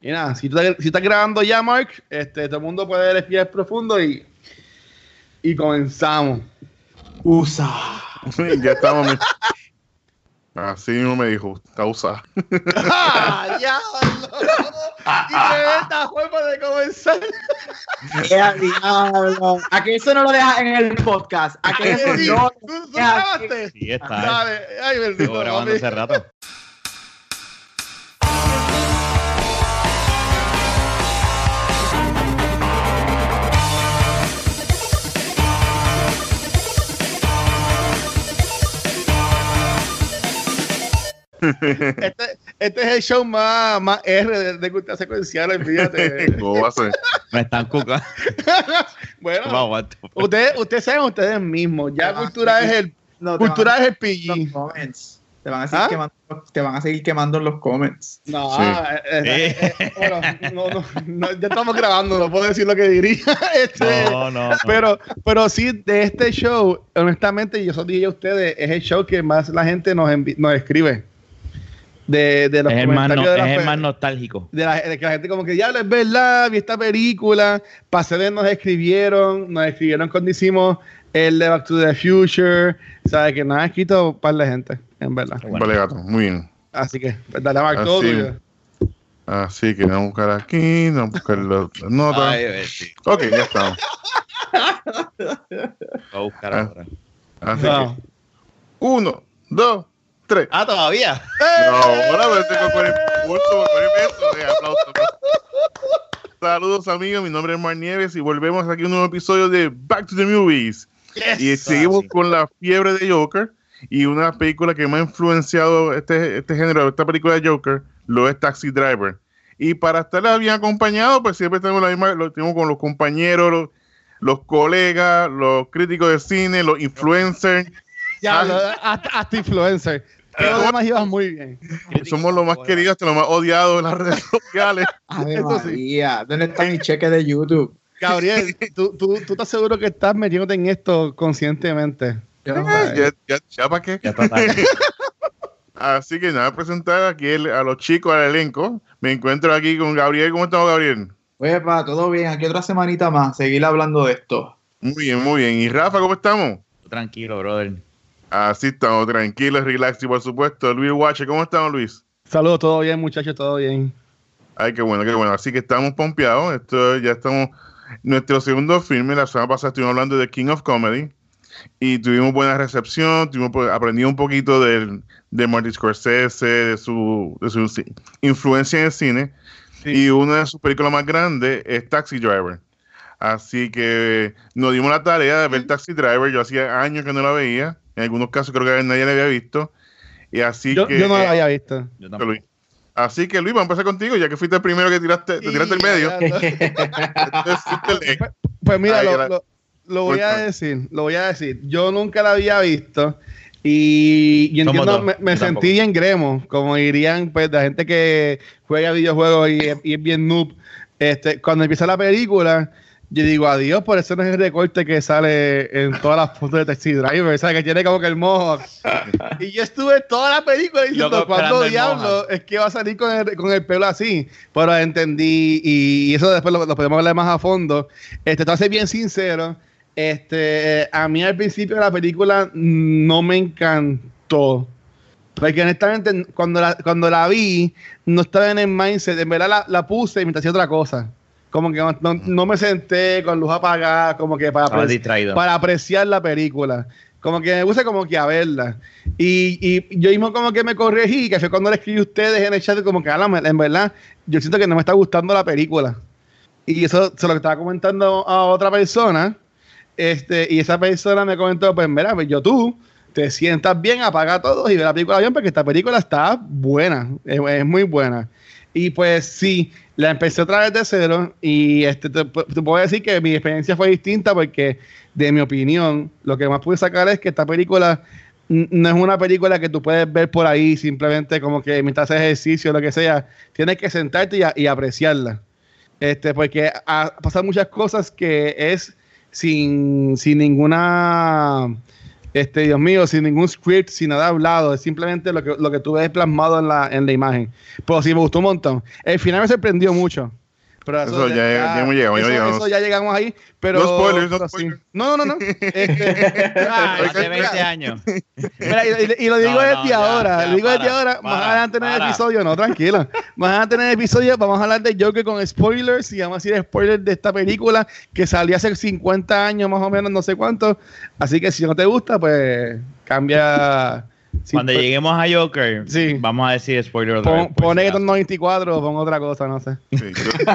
Y nada, si, tú, si estás grabando ya, Mark, este, todo el mundo puede respirar profundo y, y comenzamos. Usa. ya estamos. Así mismo me dijo, causa. ¡Ah, ya! y tremenda forma de comenzar. ¡Qué diablo! ¿A que eso no lo dejas en el podcast? ¿A que eso Sí, no ¿Tú, tú grabaste? Sí, está. Dale. Ay, bendito. Estuvo grabando hace rato. Este, este es el show más, más R de, de cultura secuencial, olvídate. ¿Cómo va a ser? Me están cuca. bueno, No aguanto. ustedes, ustedes saben ustedes mismos. Ya Ah, cultura sí. es el No, te cultura es a- el PG. los comments. Te van, a seguir ¿Ah? quemando, te van a seguir quemando en los comments. No, Sí. eh, eh, eh, bueno, no, no, no, ya estamos grabando, no puedo decir lo que diría. Este, No, no, no. Pero, pero sí, de este show, honestamente, yo lo dije a ustedes, es el show que más la gente nos, nos escribe. De, de los es el más, no- de, la es el más nostálgico. de, la, de que la gente como que, diablo, es verdad, vi esta película, Pasé nos escribieron, nos escribieron cuando hicimos el de Back to the Future, sabe que nos ha escrito un par de gente, en verdad. Bueno. Vale, gato. Muy bien. Así que, pues, dale a Mark, todo Así. tuyo. Así que vamos a buscar aquí, vamos a buscar las las notas. Ay. Ok, ya estamos. Voy a buscar Ah. ahora. Así No. que, uno, dos, tres. Ah, todavía. No, ahora me tengo con el. Eh, aplauso, aplauso. Saludos amigos, mi nombre es Mar Nieves y volvemos aquí a un nuevo episodio de Back to the Movies. Y seguimos con la fiebre de Joker y una película que me ha influenciado este, este género, esta película de Joker, lo es Taxi Driver. Y para estar bien acompañado, pues siempre tenemos la misma, lo tenemos con los compañeros, los, los colegas, los críticos de cine, los influencers. Ya, Ah. hasta, hasta influencer. Ibas muy bien. Somos los más queridos, hasta los más odiados en las redes sociales. Sí. María, ¿dónde está mi cheque de YouTube? Gabriel, ¿tú, tú, tú estás seguro que estás metiéndote en esto conscientemente? Sé. ya, ya, ya para qué. Ya está tarde. Así que nada, presentar aquí el- a los chicos, al elenco. Me encuentro aquí con Gabriel. ¿Cómo estamos, Gabriel? Oye, pa, todo bien. Aquí otra semanita más. Seguir hablando de esto. Muy bien, muy bien. ¿Y Rafa, cómo estamos? Tranquilo, brother. Así estamos, tranquilos, relax y por supuesto, Luis Watcher, ¿cómo estamos, Luis? Saludos, todo bien, muchachos, todo bien. Ay, qué bueno, qué bueno. Así que estamos pompeados. Esto ya estamos. Nuestro segundo filme, la semana pasada estuvimos hablando de King of Comedy y tuvimos buena recepción, tuvimos pues, aprendí un poquito del, de Martin Scorsese, de su, de su ci- influencia en el cine. Sí. Y una de sus películas más grandes es Taxi Driver. Así que nos dimos la tarea de ver Taxi Driver. Yo hacía años que no la veía. En algunos casos creo que nadie la había visto. Y así Yo, que. yo no lo había visto. Yo. Luis. Así que Luis, vamos a empezar contigo, ya que fuiste el primero que tiraste, te tiraste el medio. Entonces, el- Pues mira, Ay, lo, gra- lo- lo voy a decir, lo voy a decir. Yo nunca la había visto y, y entiendo, me, me sentí bien gremo, como dirían pues la gente que juega videojuegos y, es- y es bien noob. Este, cuando empieza la película, yo digo adiós, por eso no es el recorte que sale en todas las fotos de Taxi Driver, ¿sabes? Que tiene como que el mohawk. y yo estuve toda la película diciendo, ¿cuándo diablo es que va a salir con el, con el pelo así? Pero entendí, y, y eso después lo, lo podemos hablar más a fondo. Este, te voy a ser bien sincero, este, a mí al principio de la película no me encantó. Porque honestamente, cuando la, cuando la vi, no estaba en el mindset. En verdad la, la puse mientras hacía otra cosa. Como que no, no- me senté con luz apagada, como que para, Estaba apreci- distraído. para apreciar la película. Como que me puse como que a verla. Y, y yo mismo como que me corregí, que fue cuando le escribí a ustedes en el chat, como que, "Ala, en verdad, yo siento que no me está gustando la película. Y eso se lo estaba comentando a otra persona. Este, y esa persona me comentó, pues mira, pues yo tú te sientas bien, apaga todo y ve la película bien, porque esta película está buena, es, es muy buena. Y pues sí, la empecé otra vez de cero y este, te, puedo decir que mi experiencia fue distinta porque, de mi opinión, lo que más pude sacar es que esta película no es una película que tú puedes ver por ahí simplemente como que mientras haces ejercicio o lo que sea. Tienes que sentarte y, a- apreciarla. Este, porque ha- pasan muchas cosas que es sin, sin ninguna Este, Dios mío, sin ningún script, sin nada hablado, es simplemente lo que, lo que tú ves plasmado en la, en la imagen. Pero sí me gustó un montón. El final me sorprendió mucho. Pero Eso ya- ya hemos llegado, ya eso, llegamos. eso ya llegamos ahí. Pero, No spoilers, no spoilers. No, no, no. no. Este, Ah, hace 20 años. Mira, y, y- y lo digo No, desde no, ya, ahora, ya, lo digo desde para, ahora, más para, adelante en el episodio, no, tranquilo, más adelante en el episodio vamos a hablar de Joker con spoilers y vamos a decir spoilers de esta película que salió hace 50 años más o menos, no sé cuánto, así que si no te gusta, pues cambia... sí, Cuando pues, lleguemos a Joker, Sí. vamos a decir spoiler otra pon, vez, pone si que acaso. 94 o pon otra cosa, no sé. Sí, yo-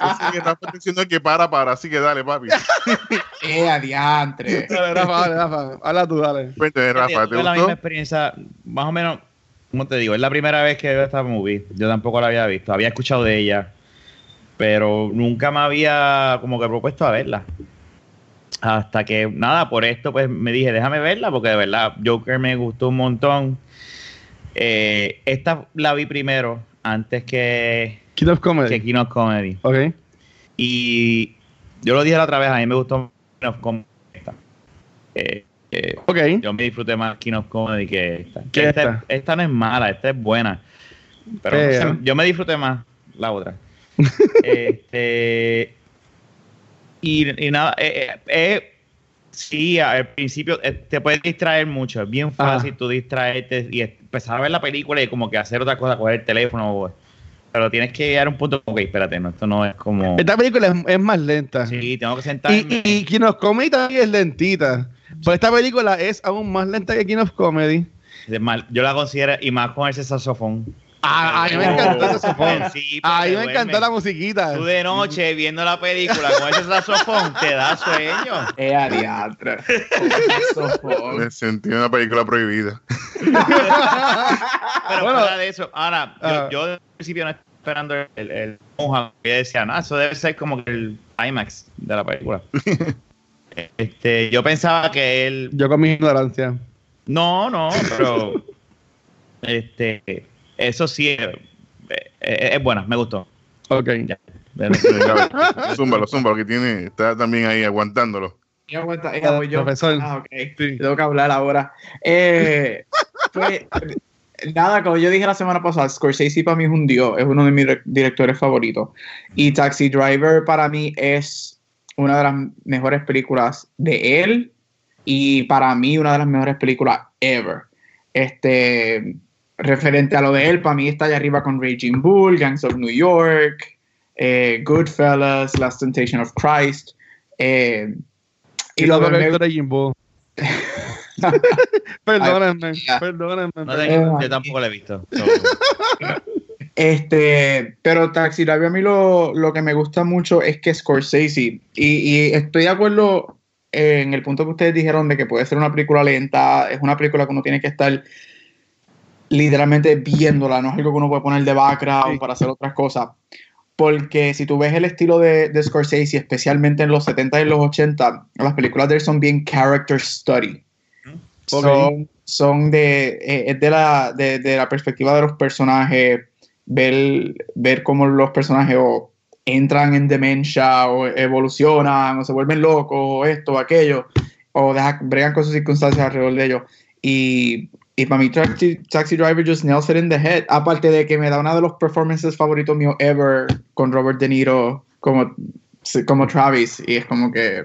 Así que Rafa está diciendo que para, para, así que dale, papi. Eh, adiantre. Dale, Rafa, dale, Rafa, habla tú, dale. Cuéntame, Rafa, ¿te tuve la misma experiencia, más o menos, ¿cómo te digo? Es la primera vez que veo esta movie. Yo tampoco la había visto. Había escuchado de ella, pero nunca me había como que propuesto a verla. Hasta que, nada, por esto, pues me dije, déjame verla, porque de verdad, Joker me gustó un montón. Eh, esta la vi primero, antes que, of Comedy. que King of Comedy. Ok. Y yo lo dije la otra vez, a mí me gustó King of Comedy. esta. Eh, eh, Ok. yo me disfruté más King of Comedy que esta. ¿Qué esta, esta? esta no es mala, esta es buena. Pero no Eh. sé, yo me disfruté más la otra. este, y, y nada, eh, eh, eh, sí, al principio eh, te puedes distraer mucho. Es bien fácil Ajá. tú distraerte y empezar a ver la película y como que hacer otra cosa, coger el teléfono. Pero tienes que llegar a un punto ok, espérate, no, esto no es como... Esta película es, es más lenta. Sí, tengo que sentarme. Y, y, y King of Comedy también es lentita. Pero esta película es aún más lenta que King of Comedy. Yo la considero, y más con ese saxofón. Ah, a mí me encantó ese saxofón. Sí, A mí me encantó la musiquita. Tú de noche viendo la película con ese saxofón te da sueño. Eh, adiantre. Me sentí en una película prohibida. Pero Bueno. fuera de eso, ahora, Ah. yo, yo al principio no estaba esperando el, el monja, que decía, no, eso debe ser como que el IMAX de la película. este, yo pensaba que él, Yo con mi ignorancia. no, no, pero este, eso sí, eh, eh, es buena, me gustó. Ok. Ya. Zúmbalo, zúmbalo, que tiene, está también ahí aguantándolo. Y aguanta, eh, voy yo. Profesor. Ah, ok. Sí. Tengo que hablar ahora. Eh, pues, nada, como yo dije la semana pasada, Scorsese para mí es un dios, es uno de mis re- directores favoritos. Y Taxi Driver para mí es una de las mejores películas de él y para mí una de las mejores películas ever. Este, referente a lo de él, para mí está allá arriba con Raging Bull, Gangs of New York, eh, Goodfellas, Last Temptation of Christ. eh, Y lo lo de de de Jimbo. Perdónenme, perdónenme. No perdónenme. te- yo tampoco la he visto. Este, pero Taxi Driver a mí lo, lo que me gusta mucho es que Scorsese, y, y estoy de acuerdo en el punto que ustedes dijeron de que puede ser una película lenta, es una película que uno tiene que estar literalmente viéndola, no es algo que uno puede poner de background Sí. para hacer otras cosas. Porque si tú ves el estilo de, de Scorsese, especialmente en los 70 y los 80, las películas de él son bien character study. Son, son de, eh, es de, la, de, de la perspectiva de los personajes, ver, ver cómo los personajes o entran en demencia o evolucionan o se vuelven locos o esto o aquello o deja, bregan con sus circunstancias alrededor de ellos. Y, y para mí Taxi, Taxi Driver just nails it in the head. Aparte de que me da uno de los performances favoritos míos ever con Robert De Niro como, como Travis y es como que...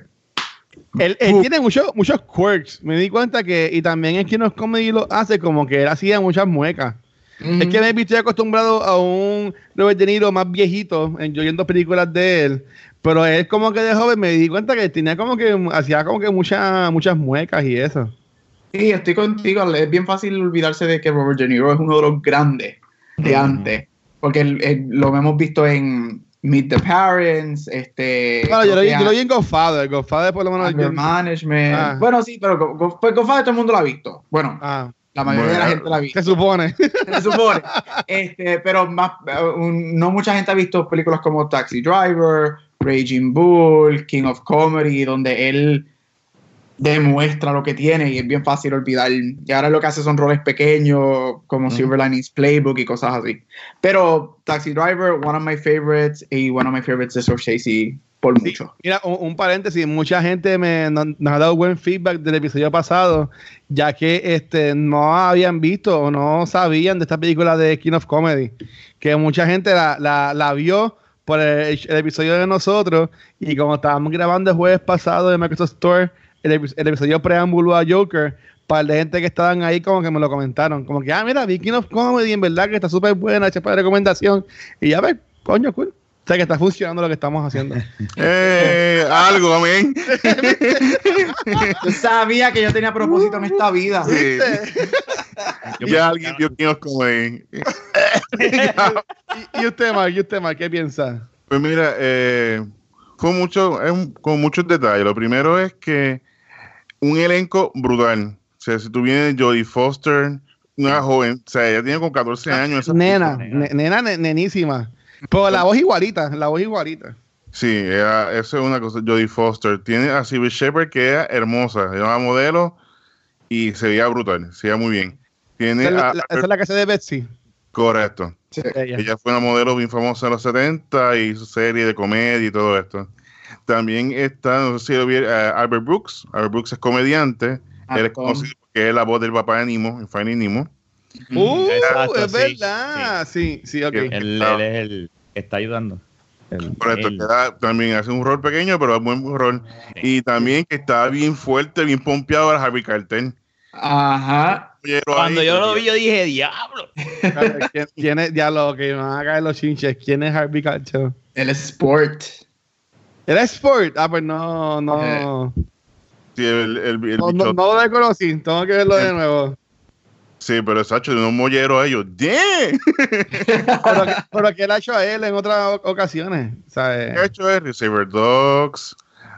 Él, él tiene muchos muchos quirks. Me di cuenta que, y también es que nos comedy lo hace como que él hacía muchas muecas. Es que me estoy acostumbrado a un Robert De Niro más viejito, en, yo viendo películas de él, pero él como que de joven me di cuenta que tenía como que, hacía como que muchas muchas muecas y eso. Sí, estoy contigo. Es bien fácil olvidarse de que Robert De Niro es uno de los grandes de antes. Porque el- el- lo hemos visto en Meet the Parents, este... Bueno, yo lo, vi, yo lo vi en Godfather, Godfather por lo menos... Yo- Management. Ah. Bueno, sí, pero pues Godfather todo el mundo lo ha visto. Bueno, ah, la mayoría de la gente la ha visto. se supone. se supone. Este, pero más, eh, un- no mucha gente ha visto películas como Taxi Driver, Raging Bull, King of Comedy, donde él demuestra lo que tiene y es bien fácil olvidar. Y ahora lo que hace son roles pequeños, como. Silver Linings Playbook y cosas así. Pero Taxi Driver, one of my favorites, y one of my favorites de Scorsese por Sí, mucho. mira, un, un paréntesis, mucha gente me, no- nos ha dado buen feedback del episodio pasado, ya que este no habían visto o no sabían de esta película de King of Comedy, que mucha gente la, la, la vio por el, el episodio de nosotros y como estábamos grabando el jueves pasado de Microsoft Store, el, epi- el episodio preámbulo a Joker, para la gente que estaban ahí como que me lo comentaron, como que, ah, mira, vi King of Comedy, en verdad que está súper buena, hecha para recomendación, y ya ves, coño, cool. O sea que está funcionando lo que estamos haciendo. Eh, algo, amén. Yo sabía que yo tenía propósito en esta vida. Sí. Yo Ya alguien vio quién os come. ¿Y, usted, Mark? ¿Y usted, Mark? ¿Qué piensa? Pues mira, eh, fue mucho, es un- con muchos detalles. Lo primero es que un elenco brutal. O sea, si tú vienes Jodie Foster, una joven, o sea, ella tiene como 14 años. esa Nena, nena. ne- nena, ne- nenísima. Pero la voz igualita, la voz igualita. Sí, ella- eso es una cosa. Jodie Foster. Tiene a Sybil Shepherd, que era hermosa. Era una modelo y se veía brutal. Se veía muy bien. Tiene Esa es la, a- la- esa es la que hace de Betsy. Correcto. Sí. Ella. Ella fue una modelo bien famosa en los 70 y su serie de comedia y todo esto. También está, no sé si lo vieron, eh, Albert Brooks. Albert Brooks es comediante. Él es conocido porque es la voz del papá de Nemo, en Finding Nemo. Uh, Exacto, es sí, verdad. Sí, sí, ok. Sí. Él, él es el que está ayudando. El- Correcto, él. que da- también hace un rol pequeño, pero es buen rol. Y también que está bien fuerte, bien pompeado a Harvey Carter. Ajá. Cuando ahí- yo lo vi, yo dije, diablo. ¿Quién, quién es, ya lo que me van a caer los chinches? ¿Quién es Harvey Carter? El Sport. ¿Era Sport? Ah, pues no, no. Sí, el, el- el No, no, no lo reconocí, tengo que verlo de nuevo. sí, pero es hecho de unos molleros a ellos. ¡Damn! Pero, pero que él ha hecho a él en otras ocasiones. ¿sabes? ha hecho es Receiver Dogs.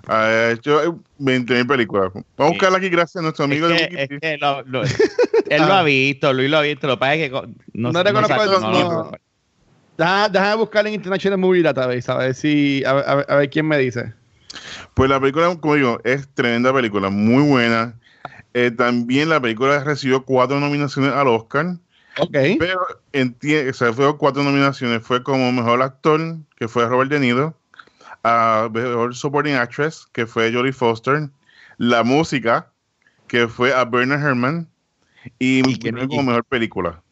Ha hecho 20.000 películas. Vamos a buscarla aquí gracias a nuestro amigo es de que, es que lo- lo- él lo ha visto, Luis lo ha visto. Lo que pasa es que no, No reconozco el- no, no, Deja- Déjame buscar en International Movie Database, a ver si, a, ver- a ver- a ver quién me dice. Pues la película, como digo, es tremenda película, muy buena. Eh, también la película recibió cuatro nominaciones al Oscar, Ok. pero o sea, fue cuatro nominaciones. Fue como mejor actor, que fue Robert De Niro, a mejor supporting actress, que fue Jodie Foster, la música, que fue a Bernard Herrman, y, Y como mejor película.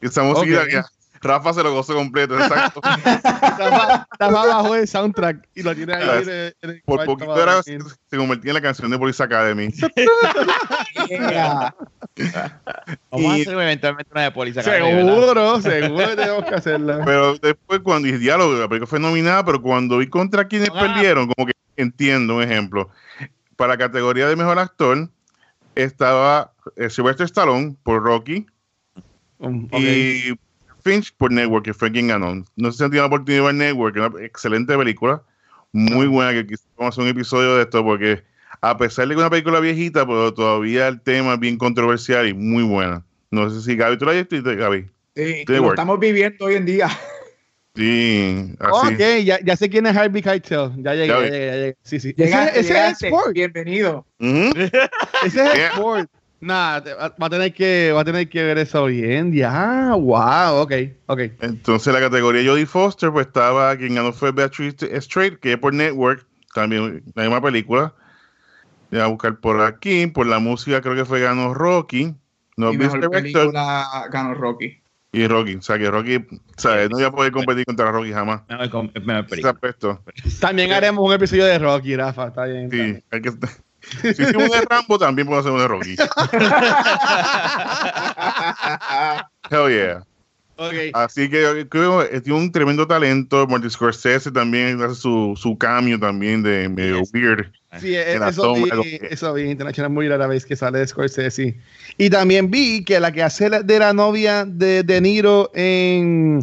Esa música, ya, Rafa se lo gozó completo, exacto. Está más, está más abajo del soundtrack y lo tiene ahí. Claro. en el- en el Por poquito era, dormir. se convertía en la canción de Police Academy. Yeah. Vamos a Y- hacer eventualmente una de Police Academy, ¿verdad? Seguro, seguro que tenemos que hacerla. Pero después cuando dije diálogo, la película fue nominada, pero cuando vi contra quienes Ah. perdieron, como que entiendo un ejemplo. Para la categoría de mejor actor estaba eh, Sylvester Stallone por Rocky Um, ok. y Finch por Network, que fue quien ganó. No sé si han tenido la oportunidad de ver Network, una excelente película, muy buena, que quisiéramos hacer un episodio de esto, porque a pesar de que es una película viejita, pero todavía el tema es bien controversial y muy buena. No sé si Gaby, ¿tú la has visto, Gaby? Sí, Network. lo estamos viviendo hoy en día. Sí, así. Ok, ya, ya sé quién es Harvey Keitel. Ya llegué, Ya ya llegué, ya llegué. Sí, sí. Llegaste, ese, ese es llegaste. Sport. Bienvenido. Ese es Yeah. Sport. Nah, te- va va a tener que, va a tener que ver eso bien. Ya, wow, ok, ok. Entonces la categoría Jodie Foster, pues estaba, quien ganó fue Beatrice Straight, que es por Network, también la misma película. Voy a buscar por aquí, por la música creo que fue ganó Rocky, no y mejor Director película ganó Rocky. y Rocky. O sea que Rocky, ¿sabes? No iba a poder competir contra Rocky jamás. Ese película. aspecto. También haremos un episodio de Rocky, Rafa. Está bien. Sí, bien. hay que, si hicimos un de Rambo, también podemos hacer un de Rocky. Hell yeah. Ok. Así que creo que tiene un tremendo talento. Martin Scorsese también hace su, su cambio también de medio weird. Sí, eh, en la eso vi, eso vi, International muy rara vez que sale de Scorsese. Y también vi que la que hace de la novia de De Niro en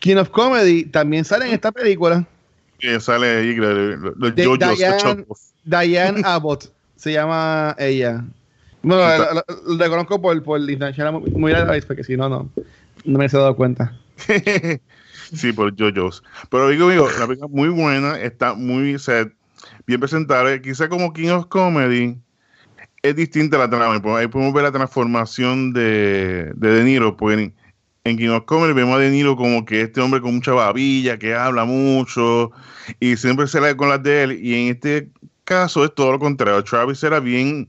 King of Comedy también sale en esta película. Que sale ahí, los, los De yoyos, los Diane-. Diane Abbott se llama ella. Bueno, la, la- la reconozco por, por muy rara vez porque si no, no, no me he dado cuenta. sí, por yoyos. Pero digo, digo, la película es muy buena, está muy bien presentable. Quizá como King of Comedy es distinta la trama. Ahí podemos ver la transformación de De, de Niro pues, en, en King of Comedy vemos a De Niro como que este hombre con mucha babilla, que habla mucho y siempre se la con las de él. Y en este caso es todo lo contrario. Travis era bien,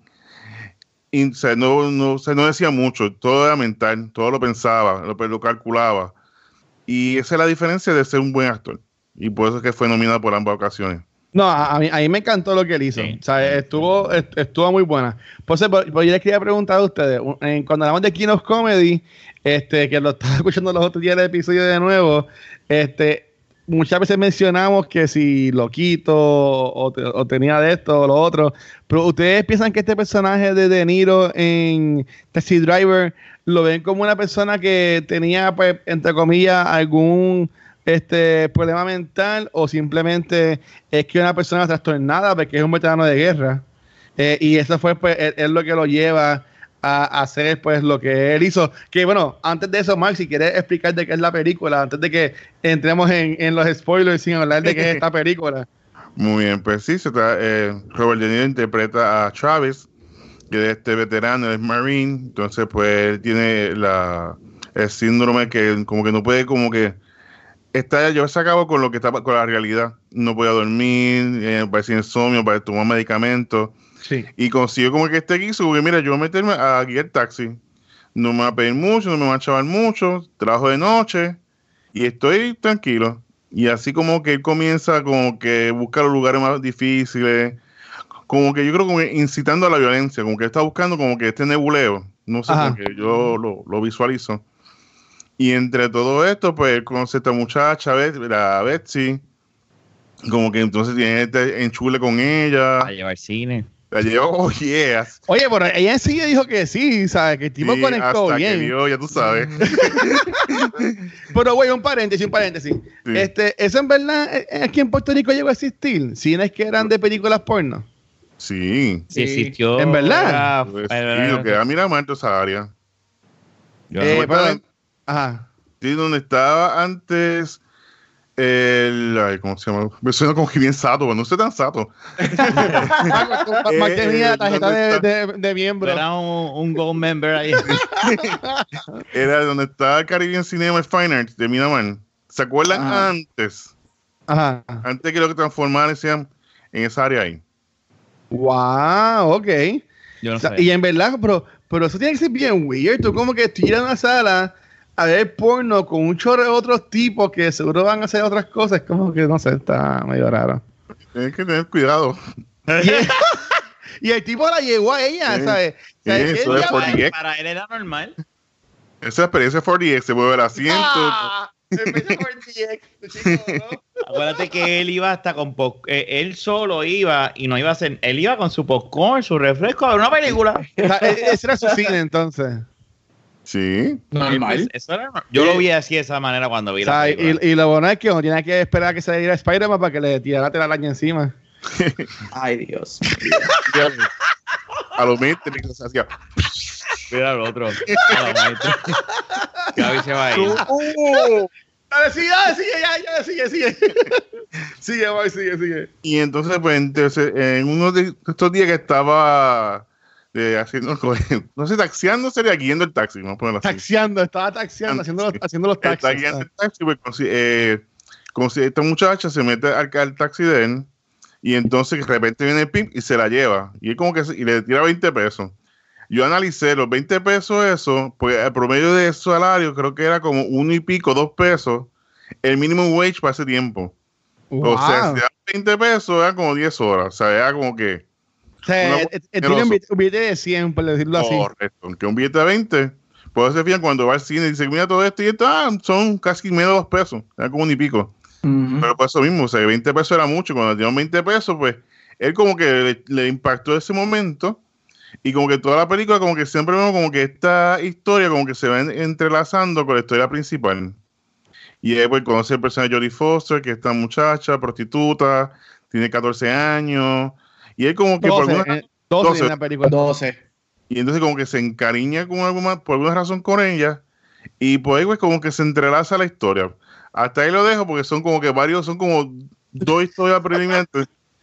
o sea, no, no, o sea, no decía mucho, todo era mental, todo lo pensaba, lo, lo calculaba. Y esa es la diferencia de ser un buen actor. Y por eso es que fue nominado por ambas ocasiones. No, a, mí, a mí me encantó lo que él hizo. Sí. O sea, estuvo, est- estuvo muy buena. Pues, yo les quería preguntar a ustedes, cuando hablamos de King of Comedy, este, que lo estaba escuchando los otros días del episodio de nuevo, este, muchas veces mencionamos que si loquito o, te- o tenía de esto o lo otro, pero ustedes piensan que este personaje de De Niro en Taxi Driver lo ven como una persona que tenía, pues, entre comillas, algún este problema mental o simplemente es que una persona trastornada porque es un veterano de guerra. Eh, y eso fue pues es, es lo que lo lleva a, hacer pues lo que él hizo que bueno antes de eso Max si quieres explicar de qué es la película antes de que entremos en, en los spoilers sin hablar de qué es esta película Muy bien, pues sí, se tra- eh, Robert De Niro interpreta a Travis, que es este veterano, es Marine, entonces pues él tiene la, el síndrome que como que no puede como que está llevarse a cabo con lo que está con la realidad. No podía dormir, eh, parece insomnio, para tomar medicamentos. Sí Y consiguió como que este quiso, porque mira, yo voy a meterme a guiar taxi. No me va a pedir mucho, no me va a chavar mucho, trabajo de noche y estoy tranquilo. Y así como que él comienza como que busca los lugares más difíciles, como que yo creo como que incitando a la violencia, como que está buscando como que este nebuleo, no sé, Ajá. porque yo lo, lo visualizo. Y entre todo esto, pues él conoce a esta muchacha, la Betsy, como que entonces tiene este enchule con ella. A llevar cine. La llevó, oh, yes. oye pero ella enseguida dijo que sí sabes que el tipo Sí, conectó hasta bien Que vio, ya tú sabes. Pero, güey, un paréntesis, un paréntesis. Sí. Este, ¿Eso en verdad eh, eh, aquí en Puerto Rico llegó a existir? Cines que eran de películas porno. Sí. Sí. existió. ¿En verdad? era- Pues, era- sí, lo que da Miramar, toda esa área. yo Eh, no- pero- ajá. Sí, donde estaba antes el. Ay, ¿Cómo se llama? Me suena como que bien sato, pero no sé tan sato. Más tenía eh, tarjeta de, ¿dónde de, de miembro. era un, un gold member ahí. Era donde estaba Caribbean Cinema Fine Arts de Miramar. ¿Se acuerdan Ajá. antes? Ajá. Antes que lo que transformaran decían en esa área ahí. Wow, ok. Yo no O sea, sé. y en verdad, pero, pero eso tiene que ser bien weird. Tú como que tiras una sala a ver porno con un chorro de otros tipos que seguro van a hacer otras cosas. Como que no sé, está medio raro. Tienes que tener cuidado. Y el, y el tipo la llevó a ella, Sí. ¿sabes? O sea, Sí, él eso es para, 40X. para él era normal. Esa experiencia 4DX se mueve el asiento. Ah. Acuérdate que él iba hasta con pop- eh, él solo iba y no iba a hacer, él iba con su popcorn, su refresco a ver una película. E- ese era su cine entonces. Sí. Normal. Pues, eso era normal. Yo lo vi así de esa manera cuando vi O sea, la y, película. y lo bueno es que uno tiene que esperar a que se le diera Spider-Man para que le tirara la telaraña encima. Ay, Dios. A 20 se hacía. Mira al otro. A maestra. Gaby se va a ir. Dale, sigue, dale, sigue, ya, ya, sigue, sigue. sigue, sigue, sigue. Y entonces, pues, entonces, en uno de estos días que estaba haciendo, no sé, taxiando, sería guiando el taxi, vamos a ponerlo así. Taxiando, estaba taxiando, haciendo los, haciendo los Está taxis. guiando el taxi, pues, como si, eh, como si esta muchacha se mete al, al taxi de él, y entonces de repente viene el pimp y se la lleva, y él como que y le tira 20 pesos. Yo analicé los 20 pesos, eso, pues el promedio de su salario creo que era como uno y pico, dos pesos, el minimum wage para ese tiempo. Wow. O sea, si da 20 pesos, era como 10 horas. O sea, era como que. O sea, una- él- él tiene un billete, un billete de 100, por decirlo así. Correcto. Aunque un billete de 20. Por eso se fijan cuando va al cine y dice, mira todo esto y esto, ah, son casi menos de dos pesos. Era como un y pico. Pero por eso mismo, o sea, 20 pesos era mucho. Cuando dieron 20 pesos, pues, él como que le, le impactó ese momento. Y como que toda la película, como que siempre vemos como que esta historia como que se va en- entrelazando con la historia principal. Y él pues conoce el personaje de Jodie Foster, que es esta muchacha, prostituta, tiene 14 años. Y él como que por 12, alguna, eh, 12 12. en la película. 12. y entonces como que se encariña con alguna, por alguna razón con ella. Y pues pues, como que se entrelaza la historia. Hasta ahí lo dejo porque son como que varios, son como dos historias preliminares.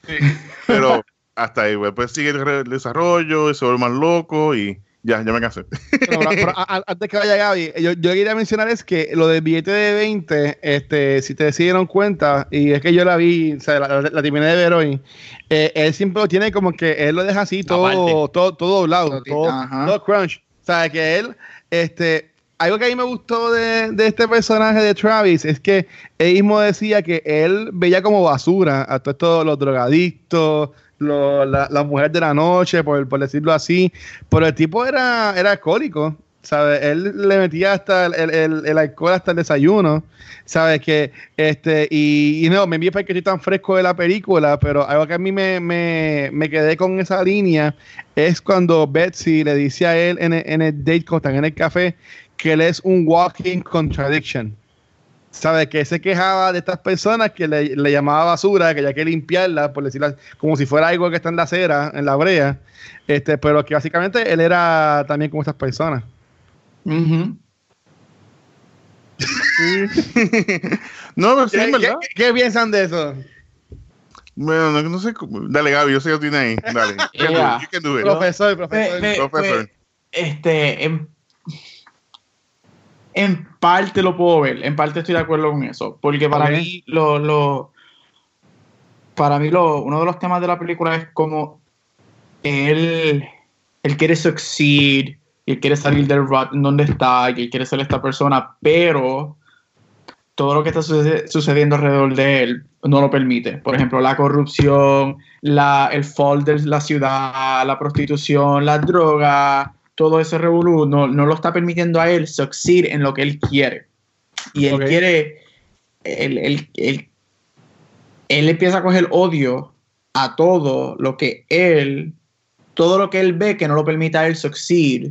Pero hasta ahí, pues, pues sigue el, el desarrollo, y se vuelve más loco y Ya, ya me cansé. Pero, antes que vaya Gaby, yo, yo quería mencionar es que lo del billete de 20, este, si te dieron cuenta, y es que yo la vi, o sea, la, la- la terminé de ver hoy, eh, él siempre lo tiene como que él lo deja así, todo, todo, todo doblado, Todo- todo, ajá. todo crunch. O sea, que él, este, algo que a mí me gustó de, de este personaje de Travis es que él mismo decía que él veía como basura a todos estos, los drogadictos, lo- la, la mujer de la noche, por, por decirlo así. Pero el tipo era, era alcohólico, ¿sabes? Él le metía hasta el, el- el- alcohol hasta el desayuno, ¿sabes? Que, este, y, y no, me envié para que estoy tan fresco de la película, pero algo que a mí me, me, me quedé con esa línea es cuando Betsy le dice a él en el, en el date, cuando están en el café, que él es un walking contradiction. ¿Sabes? Que se quejaba de estas personas que le, le llamaba basura, que había que limpiarla, por decirlo como si fuera algo que está en la acera, en la brea. Este, pero que básicamente él era también como estas personas. Ujú. no, pero sí, ¿Qué, verdad. qué- qué piensan de eso? Bueno, no, no sé cómo. Dale, Gaby, yo sé que tienes ahí. Dale. Yeah. Profesor, profesor. Profesor. este, en, en parte lo puedo ver, en parte estoy de acuerdo con eso, porque para mí lo, lo para mí lo, uno de los temas de la película es como él, él quiere succeed, y él quiere salir del rut en donde está, y él quiere ser esta persona, pero todo lo que está suce- sucediendo alrededor de él no lo permite. Por ejemplo, la corrupción, la, el fall de la ciudad, la prostitución, la droga, todo ese revolú no, no lo está permitiendo a él succeed en lo que él quiere. Y él quiere, él, él- él- él empieza a coger odio a todo lo que él, todo lo que él ve que no lo permite a él succeed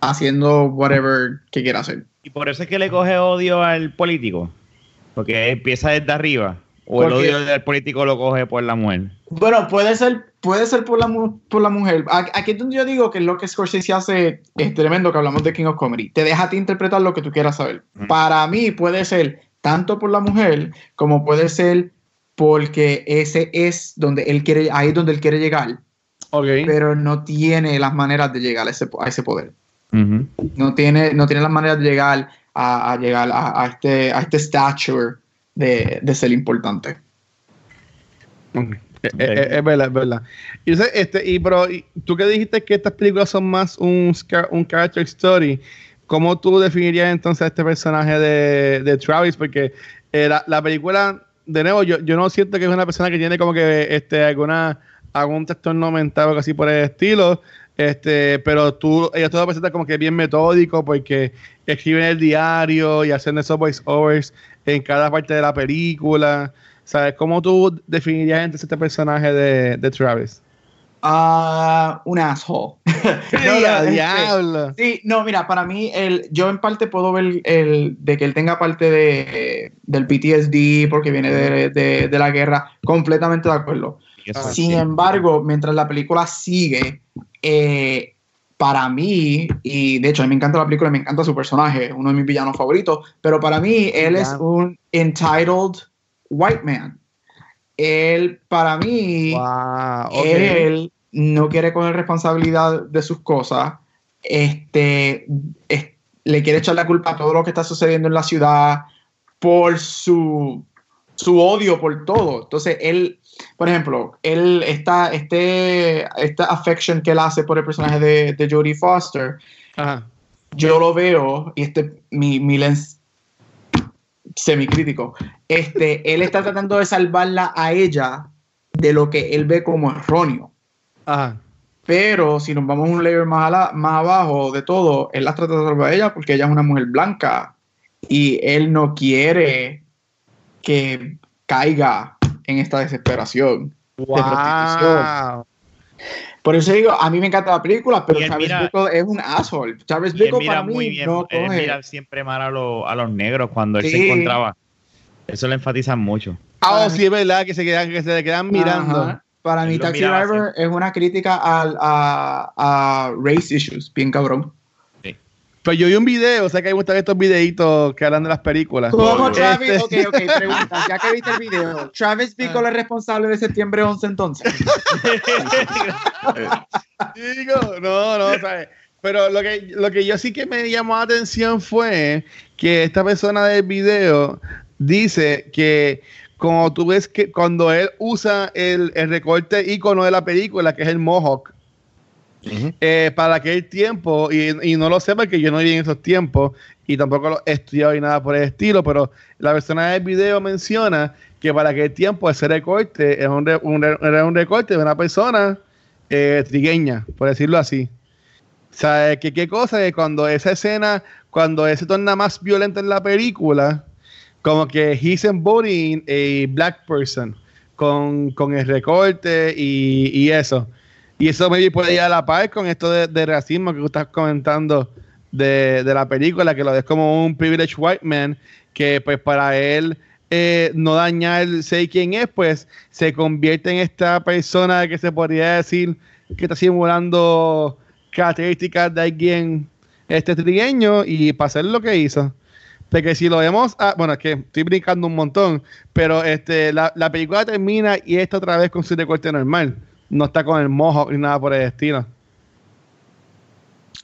haciendo whatever que quiera hacer. Y por eso es que le coge odio al político. Porque empieza desde arriba. O el odio del político lo coge por la mujer. Bueno, puede ser, puede ser por la, mu- por la mujer. Aquí es donde yo digo que lo que Scorsese hace es tremendo, que hablamos de King of Comedy. Te deja a ti interpretar lo que tú quieras saber. Para mí puede ser tanto por la mujer como puede ser porque ese es donde él quiere, ahí es donde él quiere llegar, Ok. pero no tiene las maneras de llegar a ese, a ese poder. No tiene, no tiene las maneras de llegar a, a llegar a, a este, a este stature de, de ser importante. Ok. Eh, eh, Es verdad, es verdad. Y, sé, este, y pero tú que dijiste que estas películas son más un, un character story, ¿cómo tú definirías entonces a este personaje de, de Travis? Porque eh, la, la película, de nuevo, yo, yo no siento que es una persona que tiene como que este, alguna algún trastorno mental o así por el estilo. Este, pero tú, ella todo presenta como que bien metódico porque escriben el diario y hacen esos voiceovers en cada parte de la película. ¿Sabes? ¿Cómo tú definirías entonces este personaje de, de Travis? Ah, un asshole. No, ¡Ya, no, este, diablo! Sí, no, mira, para mí, el, yo en parte puedo ver el de que él tenga parte de, del PTSD porque viene de, de- de la guerra, completamente de acuerdo. Y eso sí. Sin embargo, mientras la película sigue, eh, para mí, y de hecho a mí me encanta la película, me encanta su personaje, uno de mis villanos favoritos, pero para mí él es un entitled white man. Él, para mí, Wow, él no quiere coger responsabilidad de sus cosas, este, es- le quiere echar la culpa a todo lo que está sucediendo en la ciudad por su, su odio por todo. Entonces, él, por ejemplo, él está, este, esta affection que él hace por el personaje de, de Jodie Foster, Ajá. yo lo veo, y este mi, mi lens semicrítico, este, él está tratando de salvarla a ella de lo que él ve como erróneo. Ajá. Pero si nos vamos un layer más, ala- más abajo de todo, él la trata de salvar a ella porque ella es una mujer blanca y él no quiere que caiga en esta desesperación. prostitución. Wow. Por eso digo, a mí me encanta la película, pero mira- Bickle es un asshole. Bickle mira para muy mí bien, no él coge. mira siempre mal a, los- a los negros cuando él se encontraba. Eso lo enfatizan mucho. Ah, oh, sí, es verdad que se, quedan, que se le quedan mirando. Ajá. Para Él mí, Taxi Driver es una crítica al- a, a race issues, bien cabrón. Sí. Pero yo vi un video, o sea que hay muchos estos videitos que hablan de las películas. ¿Cómo Este- Travis? Ok, ok, pregunta. Ya que viste el video, ¿Travis Bickle es responsable de septiembre 11 entonces? Digo, no, no, ¿sabes? Pero lo que, lo que yo sí que me llamó la atención fue que esta persona del video dice que como tú ves que cuando él usa el, el recorte icono de la película, que es el Mohawk, eh, para aquel tiempo, y, y no lo sé porque yo no viví en esos tiempos y tampoco lo he estudiado y nada por el estilo, pero la persona del video menciona que para aquel tiempo ese recorte era un, era un recorte de una persona eh, trigueña, por decirlo así. O sea, que qué cosa que cuando esa escena, cuando él se torna más violenta en la película, como que he's embodying a black person con, con el recorte y, y eso. Y eso maybe puede ir a la par con esto de, de racismo que tú estás comentando de, de la película, que lo ves como un privileged white man, que pues para él eh, no dañar sé quién es, pues se convierte en esta persona que se podría decir que está simulando características de alguien este trigueño y para hacer lo que hizo. Porque si lo vemos, ah, bueno, es que estoy brincando un montón, pero este, la, la película termina y está otra vez con su recorte normal. No está con el mojo ni nada por el estilo.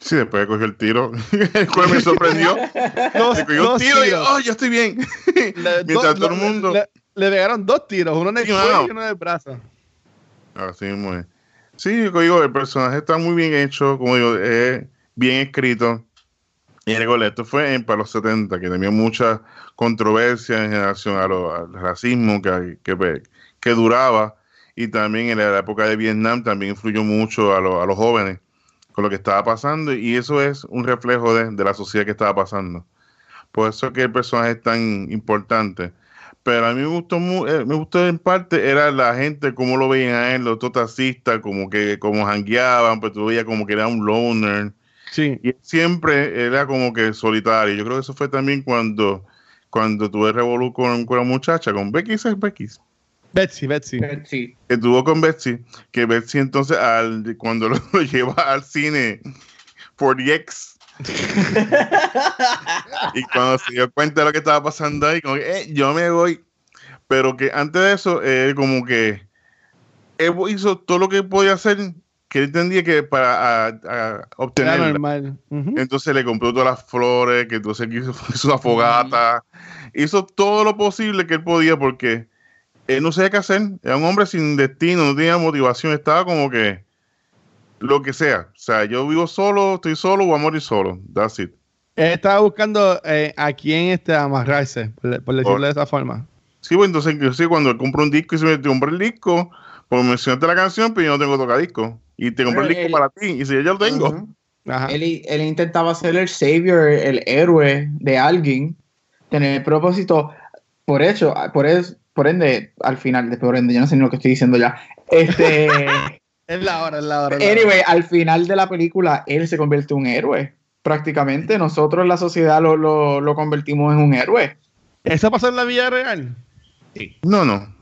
Sí, después cogió el tiro, el cual me sorprendió. Dos, cogió un tiro y, tiros. oh, yo estoy bien. Le, Mientras do- todo el mundo. Le, le pegaron dos tiros, uno en el cuello y uno en el brazo. Así mismo es. Sí, como digo, el personaje está muy bien hecho, como digo, es bien escrito. Y recuerda, esto fue en, para los 70, que tenía mucha controversia en relación al racismo que, que, duraba. Y también en la época de Vietnam también influyó mucho a, a los jóvenes con lo que estaba pasando. Y eso es un reflejo de, la sociedad que estaba pasando. Por eso es que el personaje es tan importante. Pero a mí me gustó eh, en parte era la gente cómo lo veían a él, los taxistas, como que como jangueaban, pues tú veías como que era un loner Sí. y él siempre era como que solitario. Yo creo que eso fue también cuando cuando tuve revolú con, con la muchacha, con Becky, ¿sabes Becky? Betsy, Betsy. Sí. Que tuvo con Betsy, que Betsy entonces al, cuando lo, lo lleva al cine por DX y cuando se dio cuenta de lo que estaba pasando ahí, como que, eh, yo me voy. Pero que antes de eso, él como que él hizo todo lo que podía hacer, que él entendía que para a- a Era obtener. normal. Ujú. Entonces le compró todas las flores, que entonces hizo, hizo una fogata, hizo todo lo posible que él podía porque él no sabía qué hacer. Era un hombre sin destino, no tenía motivación, estaba como que lo que sea. O sea, yo vivo solo, estoy solo, voy a morir solo. That's it. Él estaba buscando eh, a quién este, amarrarse, por, por decirlo Por- de esa forma. Sí, pues entonces inclusive cuando él compró un disco y se me compró el disco, pues mencionaste la canción, pero yo no tengo tocadisco. Y te compré el disco él- para ti. Y si yo ya lo tengo. Ujú. Ajá. Él, él intentaba ser el savior, el héroe de alguien, tener el propósito. Por hecho, por, es, por ende, al final, de por ende, yo no sé ni lo que estoy diciendo ya. Este, Es la hora, es la hora. es la hora. anyway, al final de la película, él se convierte en un héroe. Prácticamente, nosotros la sociedad lo, lo, lo convertimos en un héroe. ¿Eso pasó en la vida real? No, no.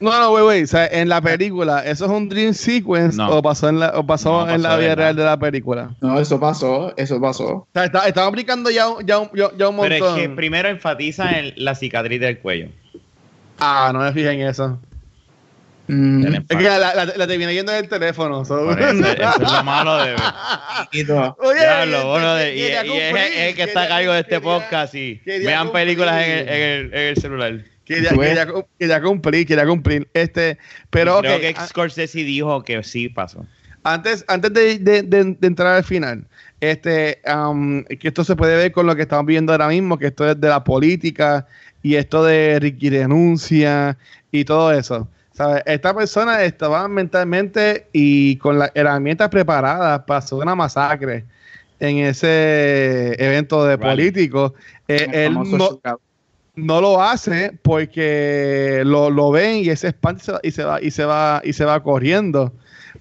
No, no, güey, güey. O sea, en la película, ¿eso es un dream sequence No. o pasó en la, o pasó No, en la pasó vida real de la película? No, eso pasó, eso pasó. O sea, está- estamos aplicando ya, un- ya, ya, ya un Pero montón. es que primero enfatiza en la cicatriz del cuello. Ah, no me fijé en eso. Mm, Es que la, la, la terminé yendo en el teléfono. so- eso, eso es lo malo de. chiquito. Oye, Diablo, bueno, de- y, y es, el que está a cargo de este quería- podcast y vean películas en el, cumplir. en el- en el celular. Quería, quería, quería cumplir, quería cumplir. Este, pero Creo ok, que Scorsese dijo que sí pasó. antes, antes de, de- de- de entrar al final, este, um, que esto se puede ver con lo que estamos viendo ahora mismo, que esto es de la política y esto de Ricky renuncia y todo eso. ¿Sabes? Esta persona estaba mentalmente y con las herramientas preparadas para hacer una masacre en ese evento de Rally. políticos. Eh, él no. No lo hace porque lo, lo ven y ese espanta y se va y se va y se va corriendo.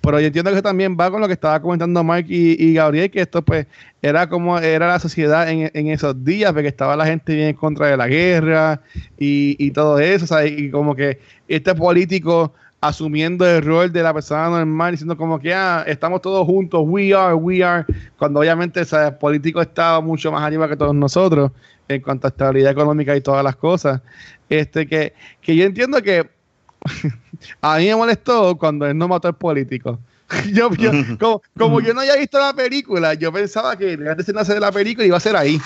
Pero yo entiendo que también va con lo que estaba comentando Mark y, Gabriel, que esto pues era como era la sociedad en, en esos días, porque estaba la gente bien en contra de la guerra y, y todo eso, y como que este político asumiendo el rol de la persona normal, diciendo como que ah, estamos todos juntos, we are, we are, cuando obviamente el político está mucho más arriba que todos nosotros en cuanto a estabilidad económica y todas las cosas. Este que, que yo entiendo que a mí me molestó cuando él no mató al político. yo, como, como, yo no había visto la película, yo pensaba que antes de de la película iba a ser ahí.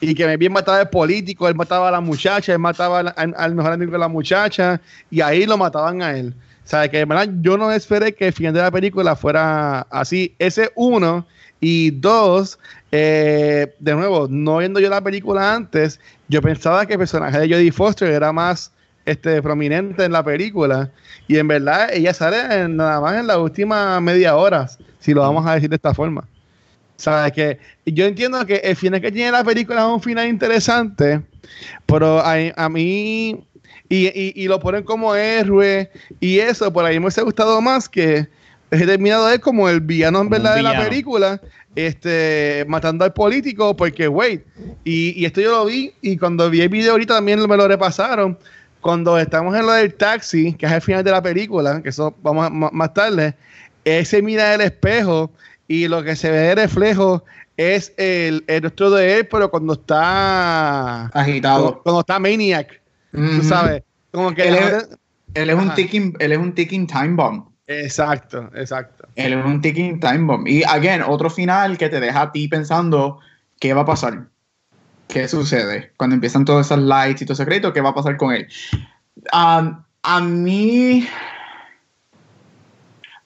Y que me bien mataba el político, él mataba a la muchacha, él mataba al, mejor amigo de la muchacha, y ahí lo mataban a él. O sea, que verdad yo no esperé que el final de la película fuera así. Ese uno. Y dos, eh, de nuevo, no viendo yo la película antes, yo pensaba que el personaje de Jodie Foster era más este, prominente en la película. Y en verdad ella sale nada más en la última media hora, si lo vamos a decir de esta forma. ¿Sabes? Que yo entiendo que el final que tiene la película es un final interesante, pero a, mí, y, lo ponen como héroe, y eso, por ahí me hubiese gustado más que he terminado de como el villano en verdad de la película, este, matando al político, porque, wait, y, y, esto yo lo vi, y cuando vi el video ahorita también me lo repasaron, cuando estamos en lo del taxi, que es el final de la película, que eso vamos a, más tarde, ese mira el espejo y lo que se ve de reflejo es el, el rostro de él, pero cuando está agitado, cuando, está maniac, tú sabes, como que él es, él es un ticking, él es un ticking time bomb. Exacto, exacto. Él es un ticking time bomb. Y again, otro final que te deja a ti pensando qué va a pasar. ¿Qué sucede? Cuando empiezan todas esas lights y todo ese crédito, ¿qué va a pasar con él? a mí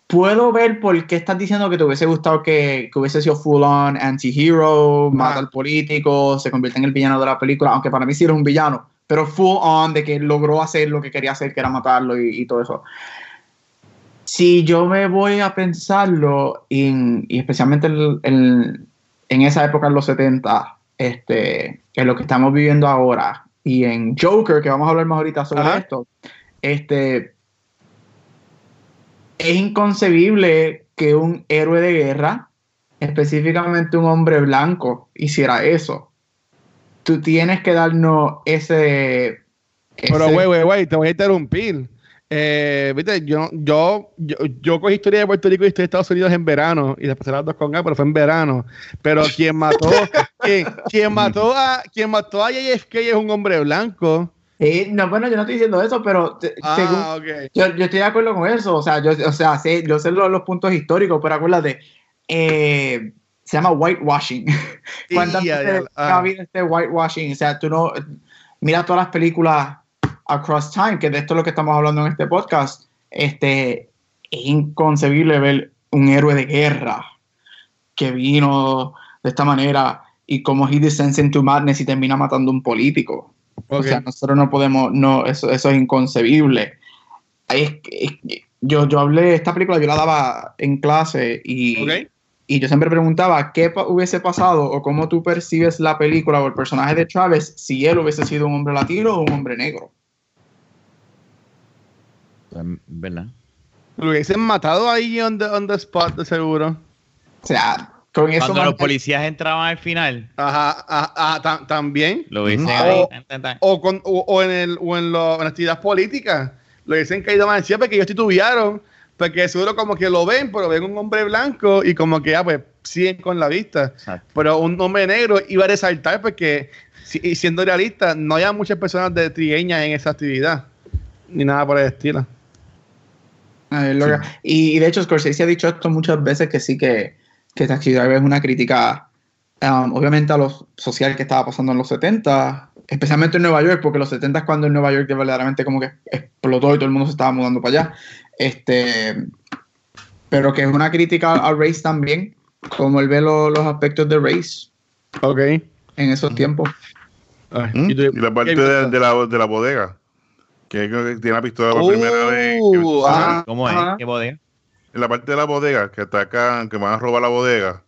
puedo ver por qué estás diciendo que te hubiese gustado que, que hubiese sido full on anti-hero, mata al político, se convierte en el villano de la película, aunque para mí sí era un villano, pero full on de que logró hacer lo que quería hacer, que era matarlo y, todo eso. Si yo me voy a pensarlo, y especialmente en, en esa época, en los 70, este, en lo que estamos viviendo ahora y en Joker, que vamos a hablar más ahorita sobre esto, este, es inconcebible que un héroe de guerra, específicamente un hombre blanco, hiciera eso. Tú tienes que darnos ese... Pero, güey, güey, güey, te voy a interrumpir. Eh, viste, yo, yo, yo, cogí historia de Puerto Rico y historia de Estados Unidos en verano y después las dos con A, pero fue en verano. Pero quien mató, quien, mató a quien mató a JFK es un hombre blanco. no, bueno, yo no estoy diciendo eso, pero ah, yo, yo, estoy de acuerdo con eso. O sea, yo, o sea, sé, yo sé los, puntos históricos, pero acuérdate, eh, se llama whitewashing. ¿Cuántas veces ha habido este whitewashing? O sea, tú no, mira todas las películas across time, que de esto es lo que estamos hablando en este podcast, este, es inconcebible ver un héroe de guerra que vino de esta manera y como he descends into madness y termina matando a un político. O sea, nosotros no podemos, no, eso, eso es inconcebible. yo, yo hablé, esta película yo la daba en clase y, y yo siempre preguntaba qué hubiese pasado o cómo tú percibes la película o el personaje de Travis si él hubiese sido un hombre latino o un hombre negro. ¿Verdad? Lo hubiesen matado ahí on the, on the spot, de seguro. O sea, con eso. Cuando los policías entraban al final. Ajá, ajá, también. Lo hubiesen o, con, o, en, el, o en, lo, en las actividades políticas. Lo hubiesen caído más encima porque ellos titubearon. Porque seguro como que lo ven, pero ven un hombre blanco y como que ya pues siguen con la vista. Pero un hombre negro iba a resaltar porque, y siendo realista, no había muchas personas de trigueñas en esa actividad. Ni nada por el estilo. Y, de hecho, Scorsese ha dicho esto muchas veces que sí que, que Taxi Driver es una crítica, um, obviamente, a lo social que estaba pasando en los 70, especialmente en Nueva York, porque los 70 es cuando en Nueva York verdaderamente como que explotó y todo el mundo se estaba mudando para allá. Este, pero que es una crítica al race también, como él ve los aspectos de race. Ok. En esos tiempos. ¿Mm? ¿Y, la parte de, la, de la bodega que tiene la pistola por primera vez. Uh, ¿Cómo es? ¿Qué bodega? En la parte de la bodega, que atacan, que van a robar la bodega.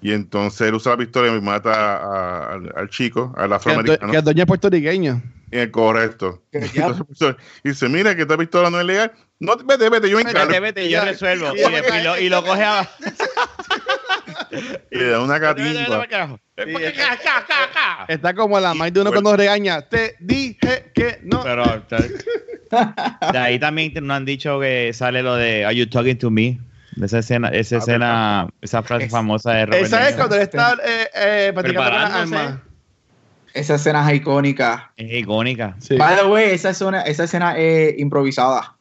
Y entonces él usa la pistola y mata al, chico, al afroamericano. Que es doña puertorriqueña. Correcto. Entonces, y dice, mira que esta pistola no es legal. No, vete, vete, yo me encargo. Vete, vete, yo resuelvo. y, lo, y lo coge a... y le da una catimba. Está como la madre de uno cuando regaña. Te dije que no. Pero, ahí también nos han dicho que sale lo de Are you talking to me? Esa escena, esa escena, esa frase Es- famosa de Robert Esa De es cuando él está eh, eh, Preparándose. Esa escena es icónica. Es icónica, Sí. By the way, esa escena, esa escena es improvisada.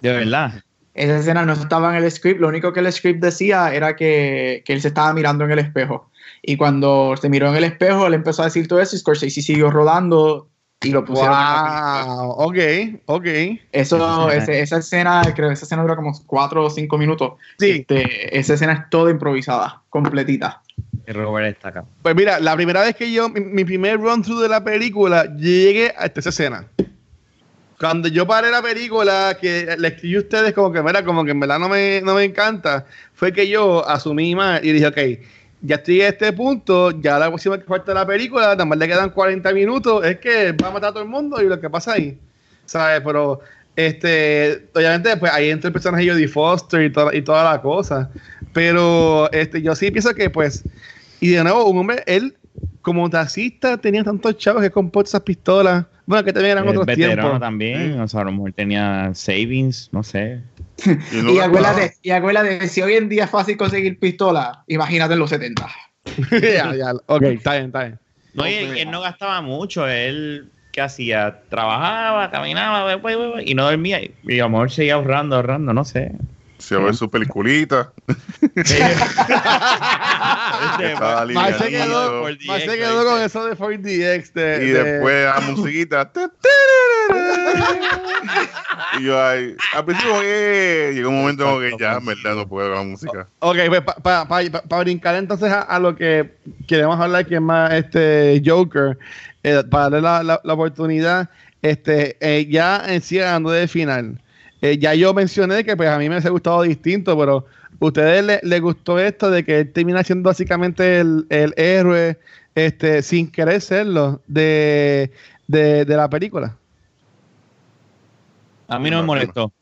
de verdad. Esa escena no estaba en el script, lo único que el script decía era que, que él se estaba mirando en el espejo. Y cuando se miró en el espejo, él empezó a decir todo eso y Scorsese siguió rodando y lo pusieron en la película. Wow, ok, ok. Eso, ese- esa escena, creo que esa escena dura como cuatro o cinco minutos. Sí. Este, esa escena es toda improvisada, completita. Y Robert está acá. Pues mira, la primera vez que yo, mi, mi primer run through de la película, llegué hasta esa escena. Cuando yo paré la película, que le escribí a ustedes como que, mira, como que en verdad no me, no me encanta, fue que yo asumí mal y dije, ok, ya estoy a este punto, ya la próxima que falta de la película, nada más le quedan 40 minutos, es que va a matar a todo el mundo y lo que pasa ahí, ¿sabes? Pero, este, obviamente, pues ahí entra el personaje de Jodie Foster y toda, y toda la cosa, pero este, yo sí pienso que, pues, y de nuevo, un hombre, él como taxista tenía tantos chavos que compró esas pistolas. Bueno, que también eran El otros tiempos. también, o sea, a lo mejor tenía savings, no sé. Y no y, la- acuérdate, y acuérdate, si hoy en día es fácil conseguir pistola, imagínate en los 70. ya, ya. Ok, está bien, está bien. No, y él, él no gastaba mucho, él, ¿qué hacía? Trabajaba, caminaba, y no dormía, y a lo mejor seguía ahorrando, ahorrando, no sé. Se va a ver su peliculita. Más se quedó, más se quedó con eso de 4DX. De, Y de- después la musiquita. y yo ahí, al principio que llegó un momento como que ya, en verdad, no puedo con la música. Ok, pues para brincar entonces a, a lo que queremos hablar, que es más este Joker, eh, para darle la, la- la oportunidad, este, eh, ya en sí de final. Eh, ya yo mencioné que pues a mí me hubiese gustado distinto, pero ¿ustedes le, les gustó esto de que él termina siendo básicamente el, el héroe este, sin querer serlo de, de, de la película? A mí no me molestó.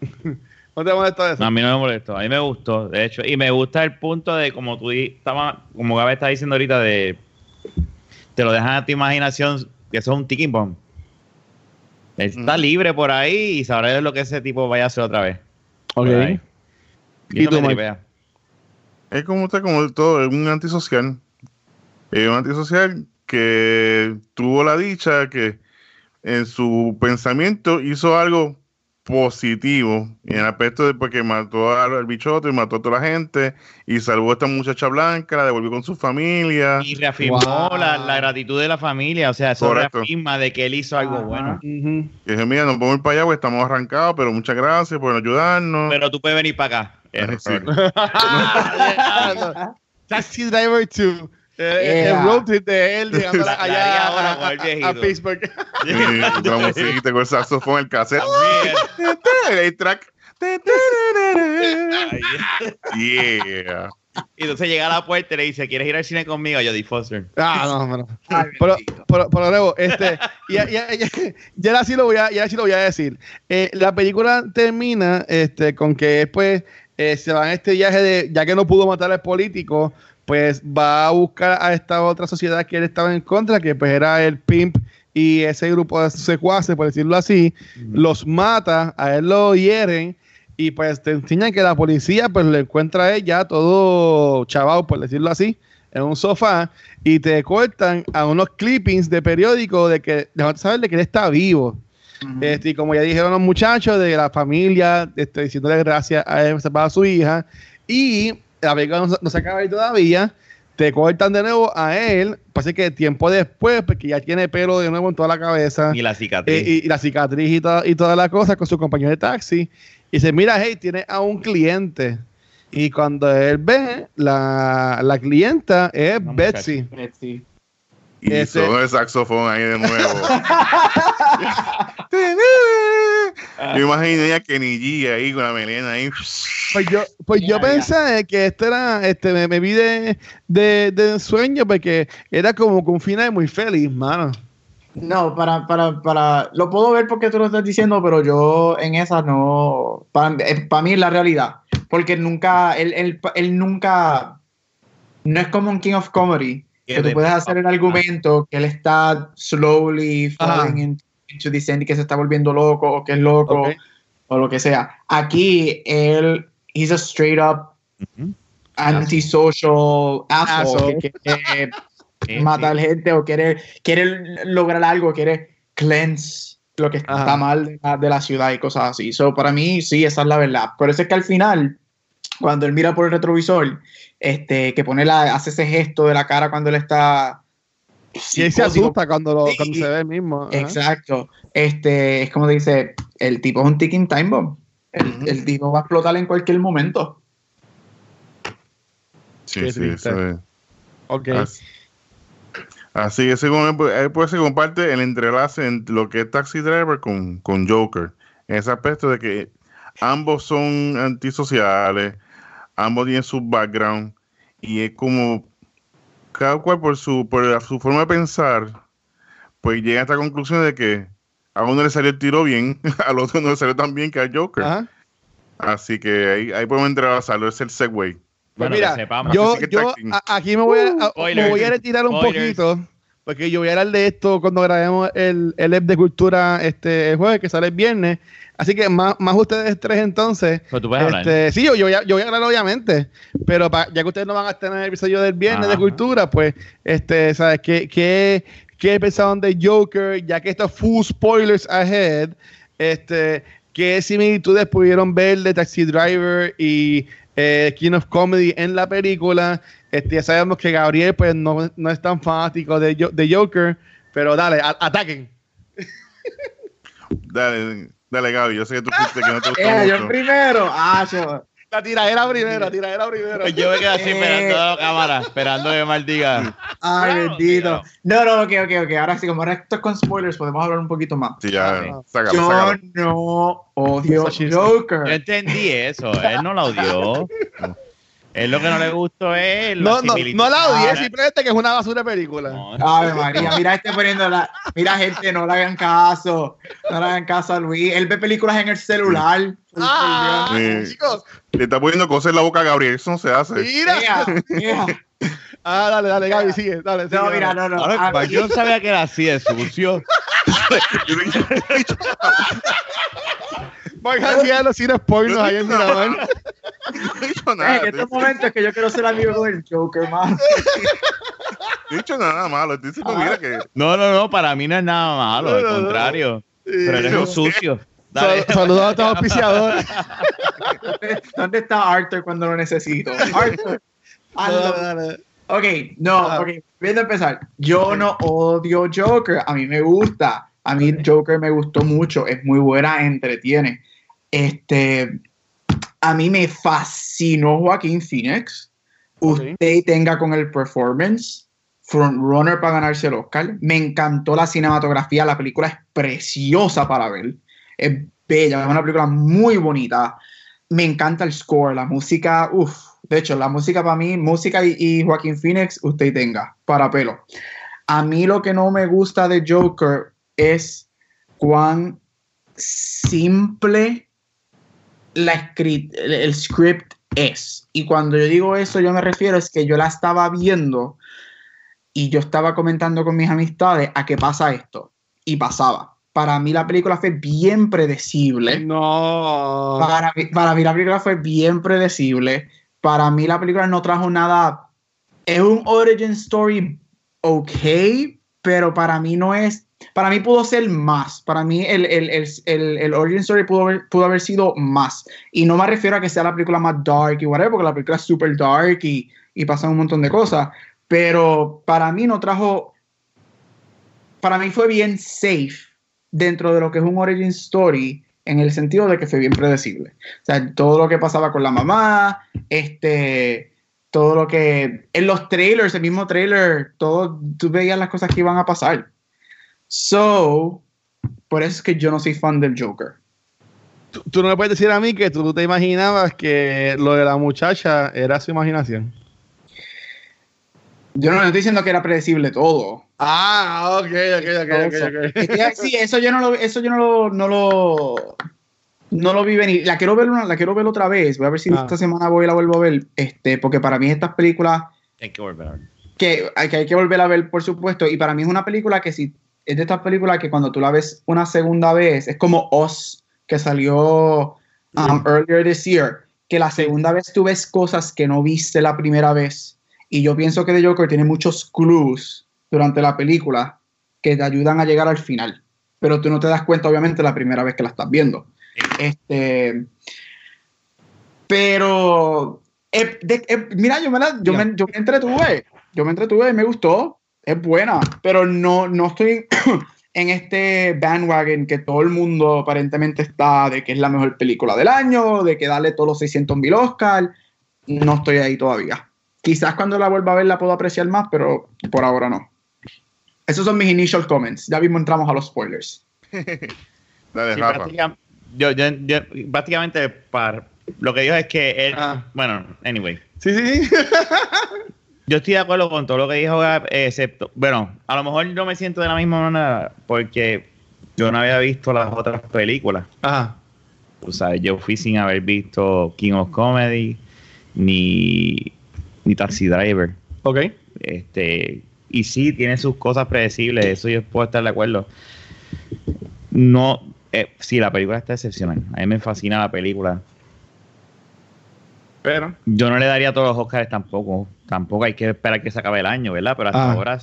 ¿No te molesta eso? No, a mí no me molestó, a mí me gustó, de hecho, y me gusta el punto de como tú estaba, como Gabe está diciendo ahorita, de te lo dejan a tu imaginación, que eso es un ticking bomb. Él está libre por ahí y sabrá lo que ese tipo vaya a hacer otra vez. Ok. ¿Y Y tú. Es como está como todo, es un antisocial. Es un antisocial que tuvo la dicha que en su pensamiento hizo algo positivo en el aspecto de porque mató al, bichote y mató a toda la gente y salvó a esta muchacha blanca, la devolvió con su familia. Y reafirmó Wow. la, la gratitud de la familia, o sea, eso Correcto. reafirma de que él hizo algo bueno. Ujú. Y dije, mira, nos vamos a ir para allá porque estamos arrancados, pero muchas gracias por ayudarnos. Pero tú puedes venir para acá. Taxi Driver 2. Eh, Yeah. El road trip de él llegando La- allá a, a- a- a Pittsburgh. Y con la musiquita, con el saxofón, el cassette. El track. Yeah. Y entonces llega a la puerta y le dice, ¿quieres ir al cine conmigo? Yo di Foster. Ah, no, no. Ay, Pero, pero, pero luego, este, ya, ya, ya, ya ahora sí lo voy a, ya sí lo voy a decir. Eh, la película termina este, con que pues eh, se va en este viaje de, ya que no pudo matar al político, pues va a buscar a esta otra sociedad que él estaba en contra, que pues era el pimp y ese grupo de secuaces, por decirlo así, los mata, a él lo hieren y pues te enseñan que la policía pues lo encuentra a él ya todo chavado, por decirlo así, en un sofá y te cortan a unos clippings de periódico de que dejando saber de que él está vivo. Este, y como ya dijeron los muchachos de la familia, este, diciéndole gracias a él a su hija, y la película no, se- no se acaba ahí todavía, te cortan de nuevo a él, parece que tiempo después, porque ya tiene pelo de nuevo en toda la cabeza, Y la cicatriz. eh, y, y la cicatriz y, toda- y toda la cosa con su compañero de taxi, y dice, mira, hey, tiene a un cliente. Y cuando él ve, la, la clienta es Betsy. Betsy. Y Ese- sonó el saxofón ahí de nuevo. Yo imaginé a Kenny G ahí con la melena ahí. Pues yo, pues yo ya. pensé que esto era, este, me, me vi de, de, de sueño porque era como con un final muy feliz, mano. No, para, para, para, lo puedo ver porque tú lo estás diciendo, pero yo en esa no, para, eh, para mí es la realidad, porque nunca, él, él, él nunca, no es como un King of Comedy, Que tú de- puedes hacer el argumento que él está slowly falling into to descend y que se está volviendo loco o que es loco Ok. o lo que sea. Aquí él, he's a straight up Ujú. antisocial asshole Asshole. que quiere Sí, matar sí. gente o quiere, quiere lograr algo, quiere cleanse lo que está Ajá. mal de la, de la ciudad y cosas así. So, para mí, sí, esa es la verdad. Por eso es que al final, cuando él mira por el retrovisor, este, que pone la, hace ese gesto de la cara cuando él está. Y él se asusta cuando, lo, Sí, cuando se ve el mismo. ajá. Exacto. Este, es como dice, el tipo es un ticking time bomb. El, tipo va a explotar en cualquier momento. Sí, Qué sí, triste. eso es. Ok. Así, así que según pues, él, pues se comparte el entrelace entre lo que es Taxi Driver con, con Joker. En ese aspecto de que ambos son antisociales, ambos tienen su background y es como cada cual por su, por la- su forma de pensar, pues llega a esta conclusión de que a uno le salió el tiro bien, al otro no le salió tan bien que al Joker. Ajá. Así que ahí, ahí podemos entrelazarlo, es el segue. Pues Bueno, mira, que sepamos. yo, yo a- aquí me voy a, a- me voy a retirar un Spoilers. poquito, porque yo voy a hablar de esto cuando grabemos el, el EP de cultura este el jueves, que sale el viernes. Así que más, más ustedes tres entonces. Pero tú puedes hablar. Este, sí, yo, yo, voy a, yo voy a hablar obviamente, pero pa- ya que ustedes no van a estar en el episodio del viernes de cultura, pues, este, ¿sabes qué, qué, qué pensaron de Joker? Ya que esto es full spoilers ahead, este, ¿qué similitudes pudieron ver de Taxi Driver y eh, King of Comedy en la película? Este, ya sabemos que Gabriel pues no, no es tan fanático de, de Joker, pero dale, a- ataquen. Dale, dale Gaby, yo sé que tú fuiste que no te gustó Eh, yo mucho. primero. Ah, yo. La tiradera primero, la tiradera primero. Pues yo me quedé así Eh. esperando a la cámara, esperando que Mal diga. Ay, Claro, bendito. No, no, ok, ok, ok. Ahora sí, como ahora esto es con spoilers, podemos hablar un poquito más. Sí, ya, sácalo, Yo sácalo. no odio sí. Yo Joker. entendí eso, él no la odió. Él lo que no le gustó es la No, no, no la odié, Ah, simplemente que es una basura de película. No, Ave María, mira este poniendo la. Mira, gente, no le hagan caso. No le hagan caso a Luis. Él ve películas en el celular. Ah, Sí. chicos, Le está poniendo cosas en la boca a Gabriel, eso no se hace. mira. Mira, mira. Ah, dale, dale, Gaby, sigue, dale. sigue, No, mira, no, no. Ahora, yo no sabía que era así de sucio. Voy a enseñar los cines Yo ahí en. Miramar. No dicho Eh, nada. en No estos momentos es que yo quiero ser amigo con el Joker, man. he dicho nada malo. Estoy diciendo, mira que. No, no, no, para mí no es nada malo, al No, no, no. contrario. Pero eres un sucio. Dale. Saludos a todos los auspiciadores. ¿Dónde está Arthur cuando lo necesito? Arthur. Ok, no, ok, viendo empezar. Yo no odio Joker, a mí me gusta. A mí Joker me gustó mucho, es muy buena, entretiene. Este, a mí me fascinó Joaquín Phoenix. Usted tenga con el performance, frontrunner para ganarse el Oscar. Me encantó la cinematografía, la película es preciosa para ver. Es bella, es una película muy bonita. Me encanta el score, la música, uff. De hecho, la música para mí, música y, y Joaquín Phoenix, usted tenga, para pelo. A mí lo que no me gusta de Joker es cuán simple la el, el script es. Y cuando yo digo eso, yo me refiero es que yo la estaba viendo y yo estaba comentando con mis amistades a qué pasa esto. Y pasaba. Para mí la película fue bien predecible. No. Para mí, para mí la película fue bien predecible. Para mí la película no trajo nada. Es un origin story ok, pero para mí no es. Para mí pudo ser más. Para mí el, el, el, el, origin story pudo haber, pudo haber sido más. Y no me refiero a que sea la película más dark y whatever, porque la película es super dark y, y pasan un montón de cosas. Pero para mí no trajo. Para mí fue bien safe dentro de lo que es un origin story en el sentido de que fue bien predecible. O sea, todo lo que pasaba con la mamá, este, todo lo que en los trailers, el mismo trailer, todo, tú veías las cosas que iban a pasar. So, por eso es que yo no soy fan del Joker. Tú, tú no me puedes decir a mí que tú te imaginabas que lo de la muchacha era su imaginación. Yo no estoy diciendo que era predecible todo. Ah, ok, ok, ok, Eso. ok, ok. Es que, sí, eso yo no lo, eso yo no lo, no lo, no lo vi venir. La quiero ver una, la quiero ver otra vez. Voy a ver si Ah. esta semana voy y la vuelvo a ver. Este, porque para mí estas películas Hay que volver a ver. que hay, que hay que volver a ver, por supuesto. Y para mí es una película que si es de estas películas que cuando tú la ves una segunda vez, es como Oz, que salió um, earlier this year, que la segunda vez tú ves cosas que no viste la primera vez. Y yo pienso que The Joker tiene muchos clues durante la película que te ayudan a llegar al final. Pero tú no te das cuenta, obviamente, la primera vez que la estás viendo. Este. Pero. eh, de- eh, mira, yo me, la- yo, me, yo me entretuve. Yo me entretuve y me gustó. Es buena. Pero no, no estoy en este bandwagon que todo el mundo aparentemente está de que es la mejor película del año, de que dale todos los 600 mil Oscar. No estoy ahí todavía. Quizás cuando la vuelva a ver la puedo apreciar más, pero por ahora no. Esos son mis initial comments. Ya mismo entramos a los spoilers. Dale, Sí, Rafa. yo, yo, yo- básicamente, para, lo que digo es que él, Ah. bueno, anyway, Sí, sí, sí. yo estoy de acuerdo con todo lo que dijo Gab, excepto, bueno, a lo mejor no me siento de la misma manera porque yo no había visto las otras películas. Ajá. Tú sabes, yo fui sin haber visto King of Comedy ni, ni Taxi Driver. Ok. Este, y sí, tiene sus cosas predecibles, eso yo puedo estar de acuerdo. No, eh, sí, la película está excepcional. A mí me fascina la película. Pero. Yo no le daría todos los Oscars tampoco. Tampoco hay que esperar que se acabe el año, ¿verdad? Pero hasta Ah. ahora,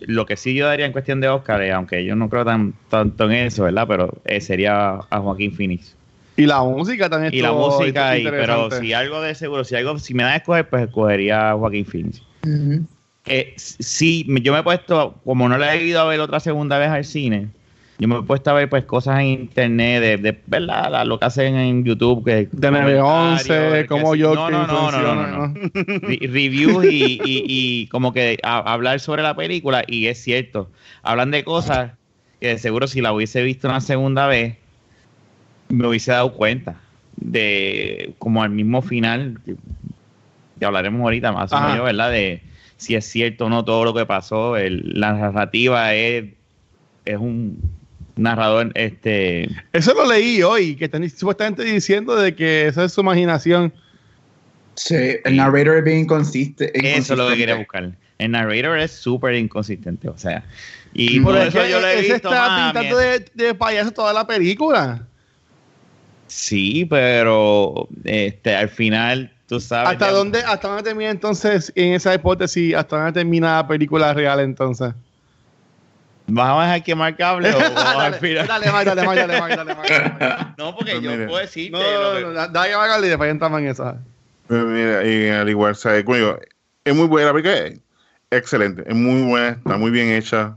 lo que sí yo daría en cuestión de Oscars, aunque yo no creo tan, tanto en eso, ¿verdad? Pero eh, sería a Joaquín Phoenix. Y la música también Y la música, y, pero si algo de seguro, si algo, si me da a escoger, pues escogería a Joaquín Phoenix. Eh, sí, yo me he puesto, como no la he ido a ver otra segunda vez al cine, yo me he puesto a ver pues cosas en internet de, de ¿verdad? La- Lo que hacen en YouTube, que De 911, comentarios, como yo. No, no, no, no, no, no, Reviews y, y- y como que a- hablar sobre la película, y es cierto, hablan de cosas que de seguro si la hubiese visto una segunda vez, me hubiese dado cuenta de como al mismo final, que, hablaremos ahorita más o menos, ¿verdad? De si es cierto o no todo lo que pasó. El- la narrativa es, es un narrador, este, Eso lo leí hoy, que están supuestamente diciendo de que esa es su imaginación. Sí, el narrator es bien inconsiste- inconsistente. eso es lo que quería buscar. El narrator es súper inconsistente, o sea, y Mm. por es eso que yo lo he ese visto está más, pintando de, de payaso toda la película. Sí, pero este, al final, tú sabes. ¿Hasta ya- dónde, ¿Hasta dónde termina entonces, en esa hipótesis, hasta dónde termina la película real entonces? ¿Vamos a dejar quemar cable o vamos al dale, dale, Mike, dale, Mike, dale, Mike, dale, Mike. No, porque Pues yo mire. puedo decirte. No, no, que- no, da- dale que Mike y después entramos en eso. Pues mira, y al igual, ¿sabes? Como digo, es muy buena, es excelente, es muy buena, está muy bien hecha.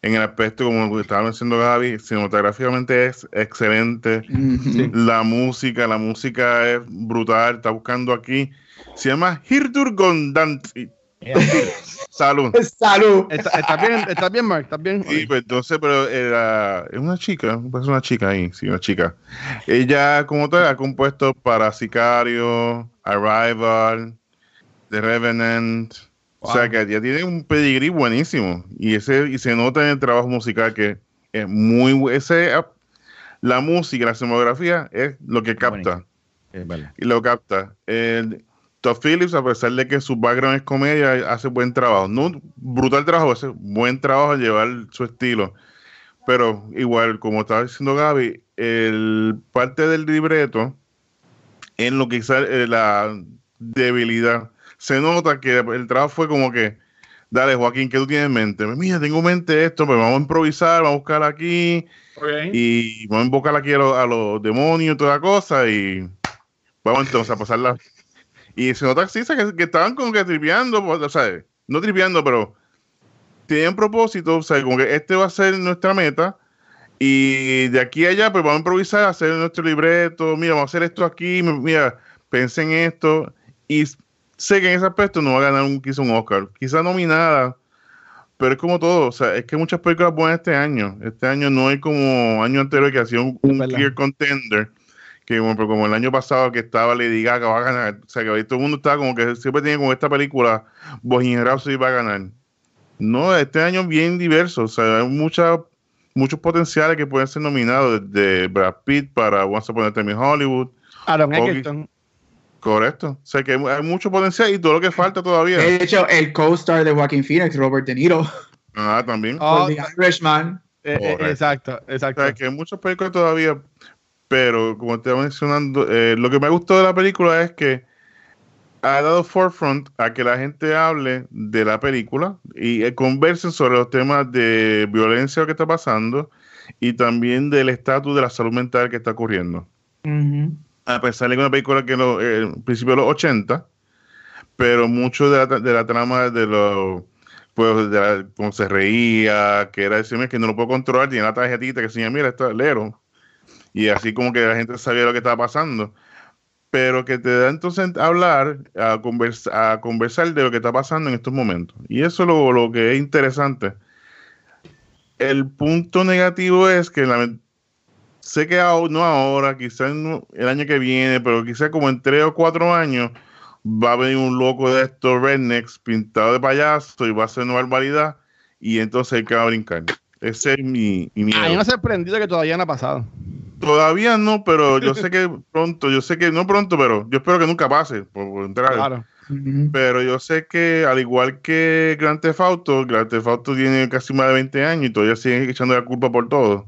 En el aspecto, como estaba diciendo Gaby, cinematográficamente es excelente. Ujú. La música, la música es brutal. Está buscando aquí. Se llama Hirdur Gondanti. Salud. Salud. ¿Estás está bien, está bien, Mark? ¿Estás bien? Sí, pues entonces, pero era, es una chica, pues una chica ahí, sí, una chica. Ella, como tal, ha compuesto para Sicario, Arrival, The Revenant. O sea Wow. que ya tiene un pedigrí buenísimo. Y ese y se nota en el trabajo musical que es muy ese La música, la cinematografía es lo que capta. Es verdad. Y lo capta. El, Todd Phillips, a pesar de que su background es comedia, hace buen trabajo. No brutal trabajo, hace buen trabajo en llevar su estilo. Pero igual, como estaba diciendo Gaby, el parte del libreto en lo que quizá eh, la debilidad. Se nota que el trabajo fue como que, dale Joaquín, ¿qué tú tienes en mente? Mira, tengo en mente esto, pues vamos a improvisar, vamos a buscar aquí y vamos a invocar aquí a, los- a los demonios y toda la cosa y vamos entonces a pasarla. Y se nota sí, que, que estaban como que tripeando, pues, o sea, no tripeando, pero tenían propósito, o sea, como que este va a ser nuestra meta y de aquí a allá pues vamos a improvisar, hacer nuestro libreto, mira, vamos a hacer esto aquí, mira, pensé en esto y sé que en ese aspecto no va a ganar un, quizá un Oscar, quizá nominada, pero es como todo, o sea, es que muchas películas buenas este año. Este año no hay como año anterior que hacía un, un verdad. clear contender, que como, como el año pasado que estaba Lady Gaga va a ganar, o sea, que todo el mundo estaba como que siempre tiene como esta película Bohemian Rhapsody va a ganar. No, este año bien diverso, o sea, hay mucha, muchos potenciales que pueden ser nominados, desde Brad Pitt para Once Upon a Time in Hollywood, Aaron. Eccleston. correcto. O sea, que hay, mucho potencial y todo lo que falta todavía. De hecho, el co-star de Joaquin Phoenix, Robert De Niro, Ah, también. Oh, The Irishman. Eh, eh, exacto, exacto. O sea, que hay muchas películas todavía, pero como te estaba mencionando, eh, lo que me gustó de la película es que ha dado forefront a que la gente hable de la película y eh, conversen sobre los temas de violencia que está pasando y también del estatus de la salud mental que está ocurriendo. A pesar de que una película que en los eh, principio de los 80, pero mucho de la, de la trama de los pues de la- cómo se reía, que era decirme que no lo puedo controlar, tiene la tarjetita que decía, mira, esto es lero. Y así como que la gente sabía lo que estaba pasando. Pero que te da entonces a hablar, a, conversa- a conversar de lo que está pasando en estos momentos. Y eso es lo, lo que es interesante. El punto negativo es que la, sé que no ahora, quizás el año que viene, pero quizás como en tres o cuatro años va a venir un loco de estos rednecks pintado de payaso y va a hacer una barbaridad y entonces hay que va a brincar. Ese es mi, mi miedo. A mí me ha sorprendido que todavía no ha pasado. Todavía no, pero yo sé que pronto, yo sé que no pronto, pero yo espero que nunca pase, por, por entrar. Claro. Pero yo sé que al igual que Grand Theft Auto, Grand Theft Auto tiene casi más de 20 años y todavía siguen echando la culpa por todo.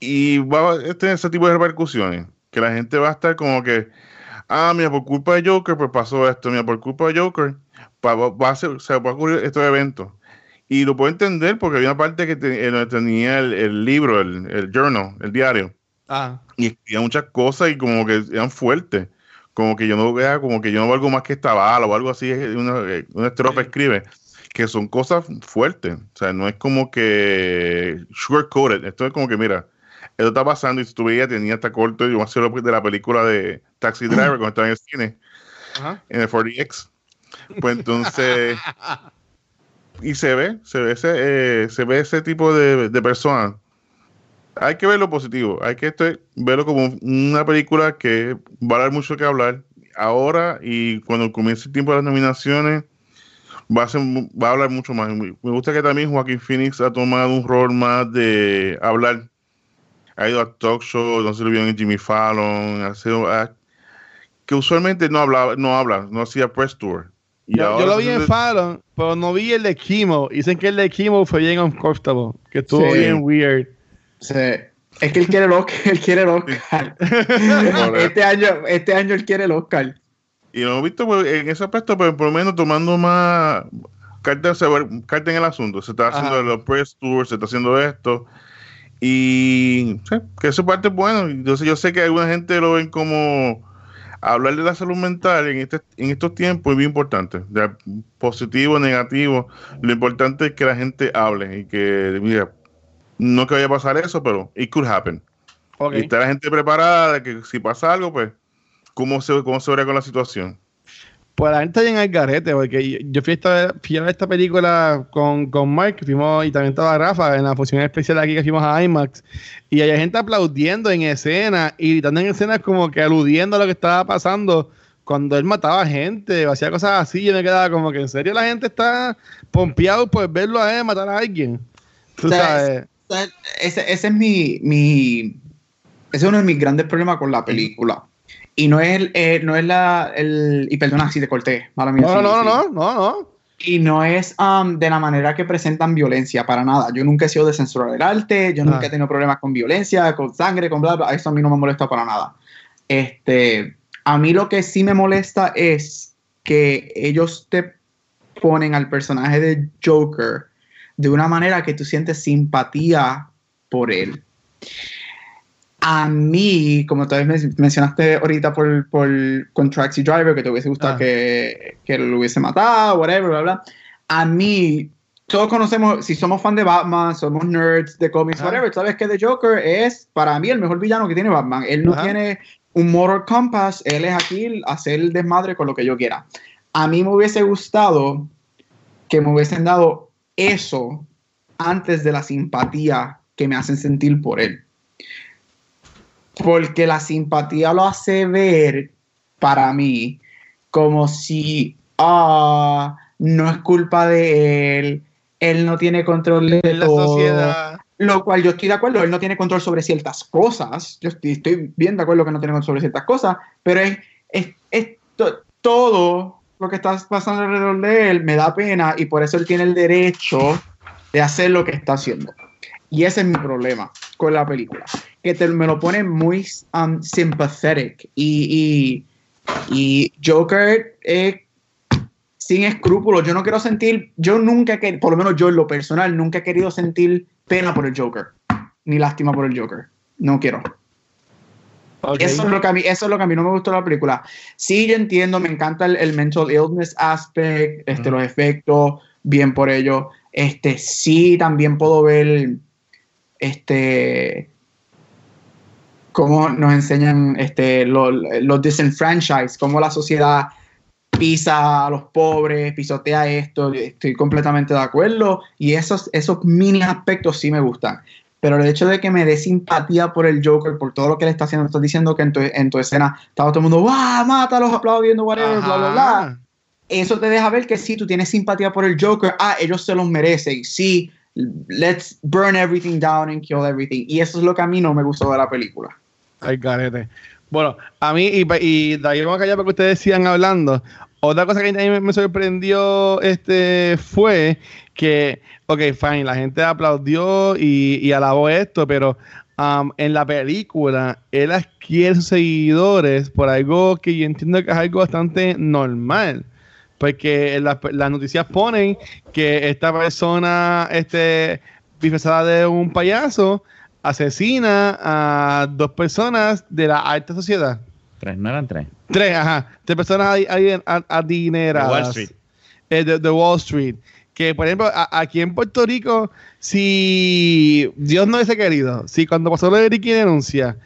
Y va a tener ese tipo de repercusiones, que la gente va a estar como que, ah, mira, por culpa de Joker, pues pasó esto, mira, por culpa de Joker, va a ser- se va a ocurrir estos eventos. Y lo puedo entender porque había una parte que te- eh, tenía el, el libro, el, el journal, el diario Ah, y escribía muchas cosas y como que eran fuertes. Como que yo no vea, como que yo no valgo más que esta bala o algo así. Una, eh, una estrofa escribe que son cosas fuertes. O sea, no es como que sugarcoated. Esto es como que, mira, esto está pasando y si tú veías, tenía hasta corto. Yo me acuerdo de la película de Taxi Driver cuando estaba en el cine, ajá. en el 40X. Pues entonces. y se ve, se ve ese, eh, se ve ese tipo de, de. Hay que ver lo positivo, hay que este- verlo como una película que va a dar mucho que hablar ahora y cuando comience el tiempo de las nominaciones va a, ser, va a hablar mucho más. Me gusta que también Joaquín Phoenix ha tomado un rol más de hablar. Ha ido a talk show, no se lo vieron en Jimmy Fallon, ha sido, que usualmente no hablaba, no habla, no hacía press tour. Y Yo, yo lo vi en Fallon, pero no vi el de Kimo. Dicen que el de Kimo fue bien uncomfortable, que estuvo Sí. bien weird. Sí. Es que él quiere el Oscar, él quiere el Oscar. este año, este año él quiere el Oscar. Y lo hemos visto pues, en ese aspecto, pero por lo menos tomando más carta, se ve- carta en el asunto. Se está haciendo Ajá. los press tours, se está haciendo esto. Y sí, que esa parte es bueno. Entonces yo sé que alguna gente lo ven como hablar de la salud mental en, este, en estos tiempos es bien importante. De positivo, negativo. Lo importante es que la gente hable y que, mira, no que vaya a pasar eso, pero it could happen. Ok. Y está la gente preparada de que si pasa algo, pues, ¿cómo se, cómo se verá con la situación? Pues la gente está bien al garete, porque yo, fui, a esta, fui a ver esta película con, con Mark, fuimos, y también estaba Rafa en la función especial aquí que fuimos a IMAX, y hay gente aplaudiendo en escena y gritando en escenas como que aludiendo a lo que estaba pasando cuando él mataba gente o hacía cosas así, yo me quedaba como que en serio la gente está pompeado por verlo a él matar a alguien. Tú O sea, sabes. O sea, Ese, ese es mi, mi. Ese es uno de mis grandes problemas con la película. Y no es, eh, no es la. El, y perdona si te corté. mala mía, No, sí, no, no, sí. no, no, no. Y no es um, de la manera que presentan violencia, para nada. Yo nunca he sido de censurar el arte, yo nunca Ah. he tenido problemas con violencia, con sangre, con bla, bla. Eso a mí no me molesta para nada. Este, a mí lo que sí me molesta es que ellos te ponen al personaje de Joker de una manera que tú sientes simpatía por él. A mí, como tal vez men- mencionaste ahorita por, por con Taxi Driver, que te hubiese gustado Ah. que, que lo hubiese matado, whatever, bla, bla. A mí, todos conocemos, si somos fan de Batman, somos nerds de cómics, Ah. whatever, sabes que The Joker es para mí el mejor villano que tiene Batman. Él no Ajá. tiene un moral compass, él es aquí a hacer el desmadre con lo que yo quiera. A mí me hubiese gustado que me hubiesen dado eso antes de la simpatía que me hacen sentir por él. Porque la simpatía lo hace ver para mí como si ah, no es culpa de él, él no tiene control de la todo. sociedad. Lo cual yo estoy de acuerdo, él no tiene control sobre ciertas cosas. Yo estoy, estoy bien de acuerdo que no tiene control sobre ciertas cosas, pero es, es, es to- todo lo que está pasando alrededor de él me da pena y por eso él tiene el derecho de hacer lo que está haciendo. Y ese es mi problema con la película. Que te, me lo pone muy um, sympathetic. Y, y, y Joker es sin escrúpulos. Yo no quiero sentir, yo nunca, que, por lo menos yo en lo personal, nunca he querido sentir pena por el Joker. Ni lástima por el Joker. No quiero. Ok. Eso, es lo que a mí, eso es lo que a mí no me gustó de la película. Sí, yo entiendo, me encanta el, el mental illness aspect, este, los efectos, bien por ello. Este, sí, también puedo ver este cómo nos enseñan este, los, los disenfranchised, cómo la sociedad pisa a los pobres, pisotea esto, estoy completamente de acuerdo y esos, esos mini aspectos sí me gustan. Pero el hecho de que me dé simpatía por el Joker, por todo lo que le está haciendo, estás diciendo que en tu, en tu escena estaba todo el mundo, ¡wow! Mátalos, aplaudiendo, whatever, bla, bla, bla. Ajá. Eso te deja ver que sí, tú tienes simpatía por el Joker, ah, ellos se los merecen, sí, let's burn everything down and kill everything. Y eso es lo que a mí no me gustó de la película. Ay, carete. Bueno, a mí, y, y de ahí vamos a callar ustedes sigan hablando. Otra cosa que a mí me, me sorprendió este, fue que, ok, fine, la gente aplaudió y, y alabó esto, pero um, en la película él adquiere sus seguidores por algo que yo entiendo que es algo bastante normal. Porque en las, noticias ponen que esta persona, este, disfrazada de un payaso, asesina a dos personas de la alta sociedad. Tres, no eran tres. Tres, ajá. Tres personas adineradas. Wall Street. Eh, de, de Wall Street. Que, por ejemplo, a- aquí en Puerto Rico, si Dios no hubiese querido, si cuando pasó lo de Ricky denuncia,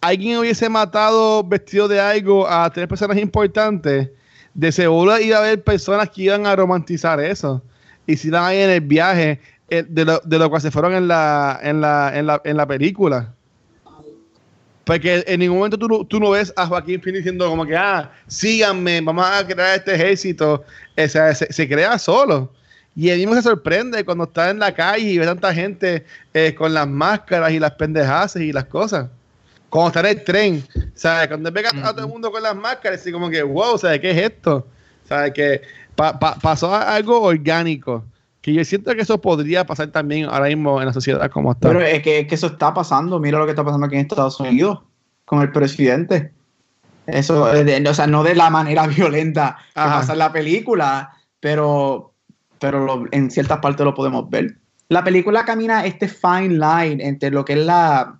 alguien hubiese matado vestido de algo a tres personas importantes, de seguro iba a haber personas que iban a romantizar eso. Y si iban ahí en el viaje eh, de, lo, de lo que se fueron en la, en la, en la, en la película. Porque en ningún momento tú, tú no ves a Joaquín Phoenix diciendo como que, ah, síganme, vamos a crear este ejército. O sea, se, crea solo. Y él mismo se sorprende cuando está en la calle y ve tanta gente eh, con las máscaras y las pendejadas y las cosas. Cuando está en el tren, ¿sabes? Cuando ve a, a todo el mundo con las máscaras, y como que, wow, ¿sabes qué es esto? ¿Sabes? Que pa- pa- pasó algo orgánico. Que yo siento que eso podría pasar también ahora mismo en la sociedad como está. Pero es que, es que eso está pasando. Mira lo que está pasando aquí en Estados Unidos con el presidente. Eso, de- o sea, no de la manera violenta que Ajá. pasa en la película, pero, pero lo- en ciertas partes lo podemos ver. La película camina este fine line entre lo que es la.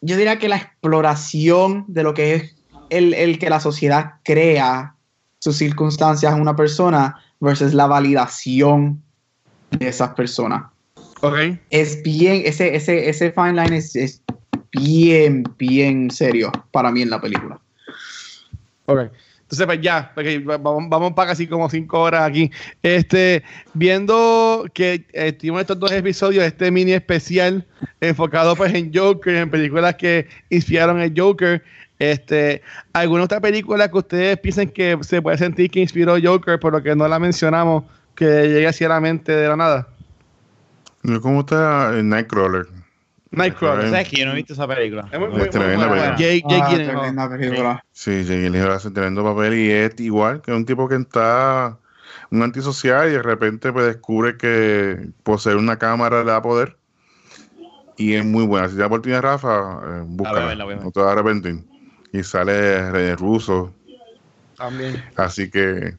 Yo diría que la exploración de lo que es el, el que la sociedad crea sus circunstancias en una persona versus la validación de esas personas. ok. Es bien, ese, ese, ese fine line es, es bien, bien serio para mí en la película. Ok. Entonces, pues ya, va- vamos, vamos para casi como cinco horas aquí. Este, viendo que eh, tuvimos estos dos episodios, este mini especial enfocado pues en Joker, en películas que inspiraron el Joker. Este, ¿alguna otra película que ustedes piensen que se puede sentir que inspiró Joker, por lo que no la mencionamos, que llegue así a la mente de la nada? ¿Cómo está el Nightcrawler? Nightcrawler. ¿Sabes que yo no he visto esa película? Es muy, Es muy- muy tremenda buena. película. Jake, Jake Ah, tremenda película. Sí, Jake Gyllenhaal hace tremendo papel y es igual que un tipo que está un antisocial y de repente pues descubre que poseer una cámara le da poder y es muy buena. Si te da oportunidad, Rafa, eh, a verla, voy a verla. no te vas a arrepentir. Y sale René Russo, También. así que...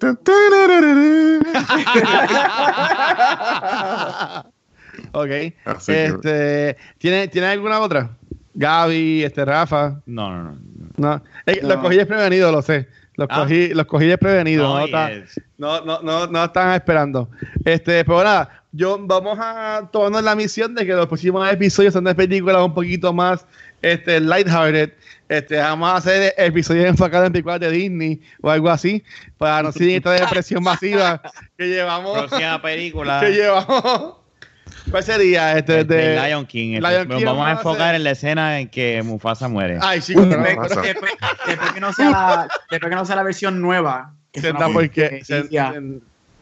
ok. Así Este, ¿tiene, ¿Tiene alguna otra? Gaby, este, Rafa. No, no, no. No, Eh, No. los cogí desprevenidos, lo sé. Los, Ah. cogí, los cogí desprevenidos. No, No, y ta- es- no, no, no, no estaban esperando. Este, pero nada, yo vamos a tomarnos la misión de que los próximos episodios son de películas un poquito más este, lighthearted. Este, vamos a hacer episodios enfocados en películas de Disney o algo así, para no seguir esta depresión masiva que llevamos. Próxima película. que llevamos. ¿Cuál sería? Este, este, de, Lion King. Lion Este, nos King vamos a enfocar hacer- en la escena en que Mufasa muere. Ay, chicos, no, ¿qué no, pasa? Después, después que no sea la, después que no sea la versión nueva. que Se es da una porque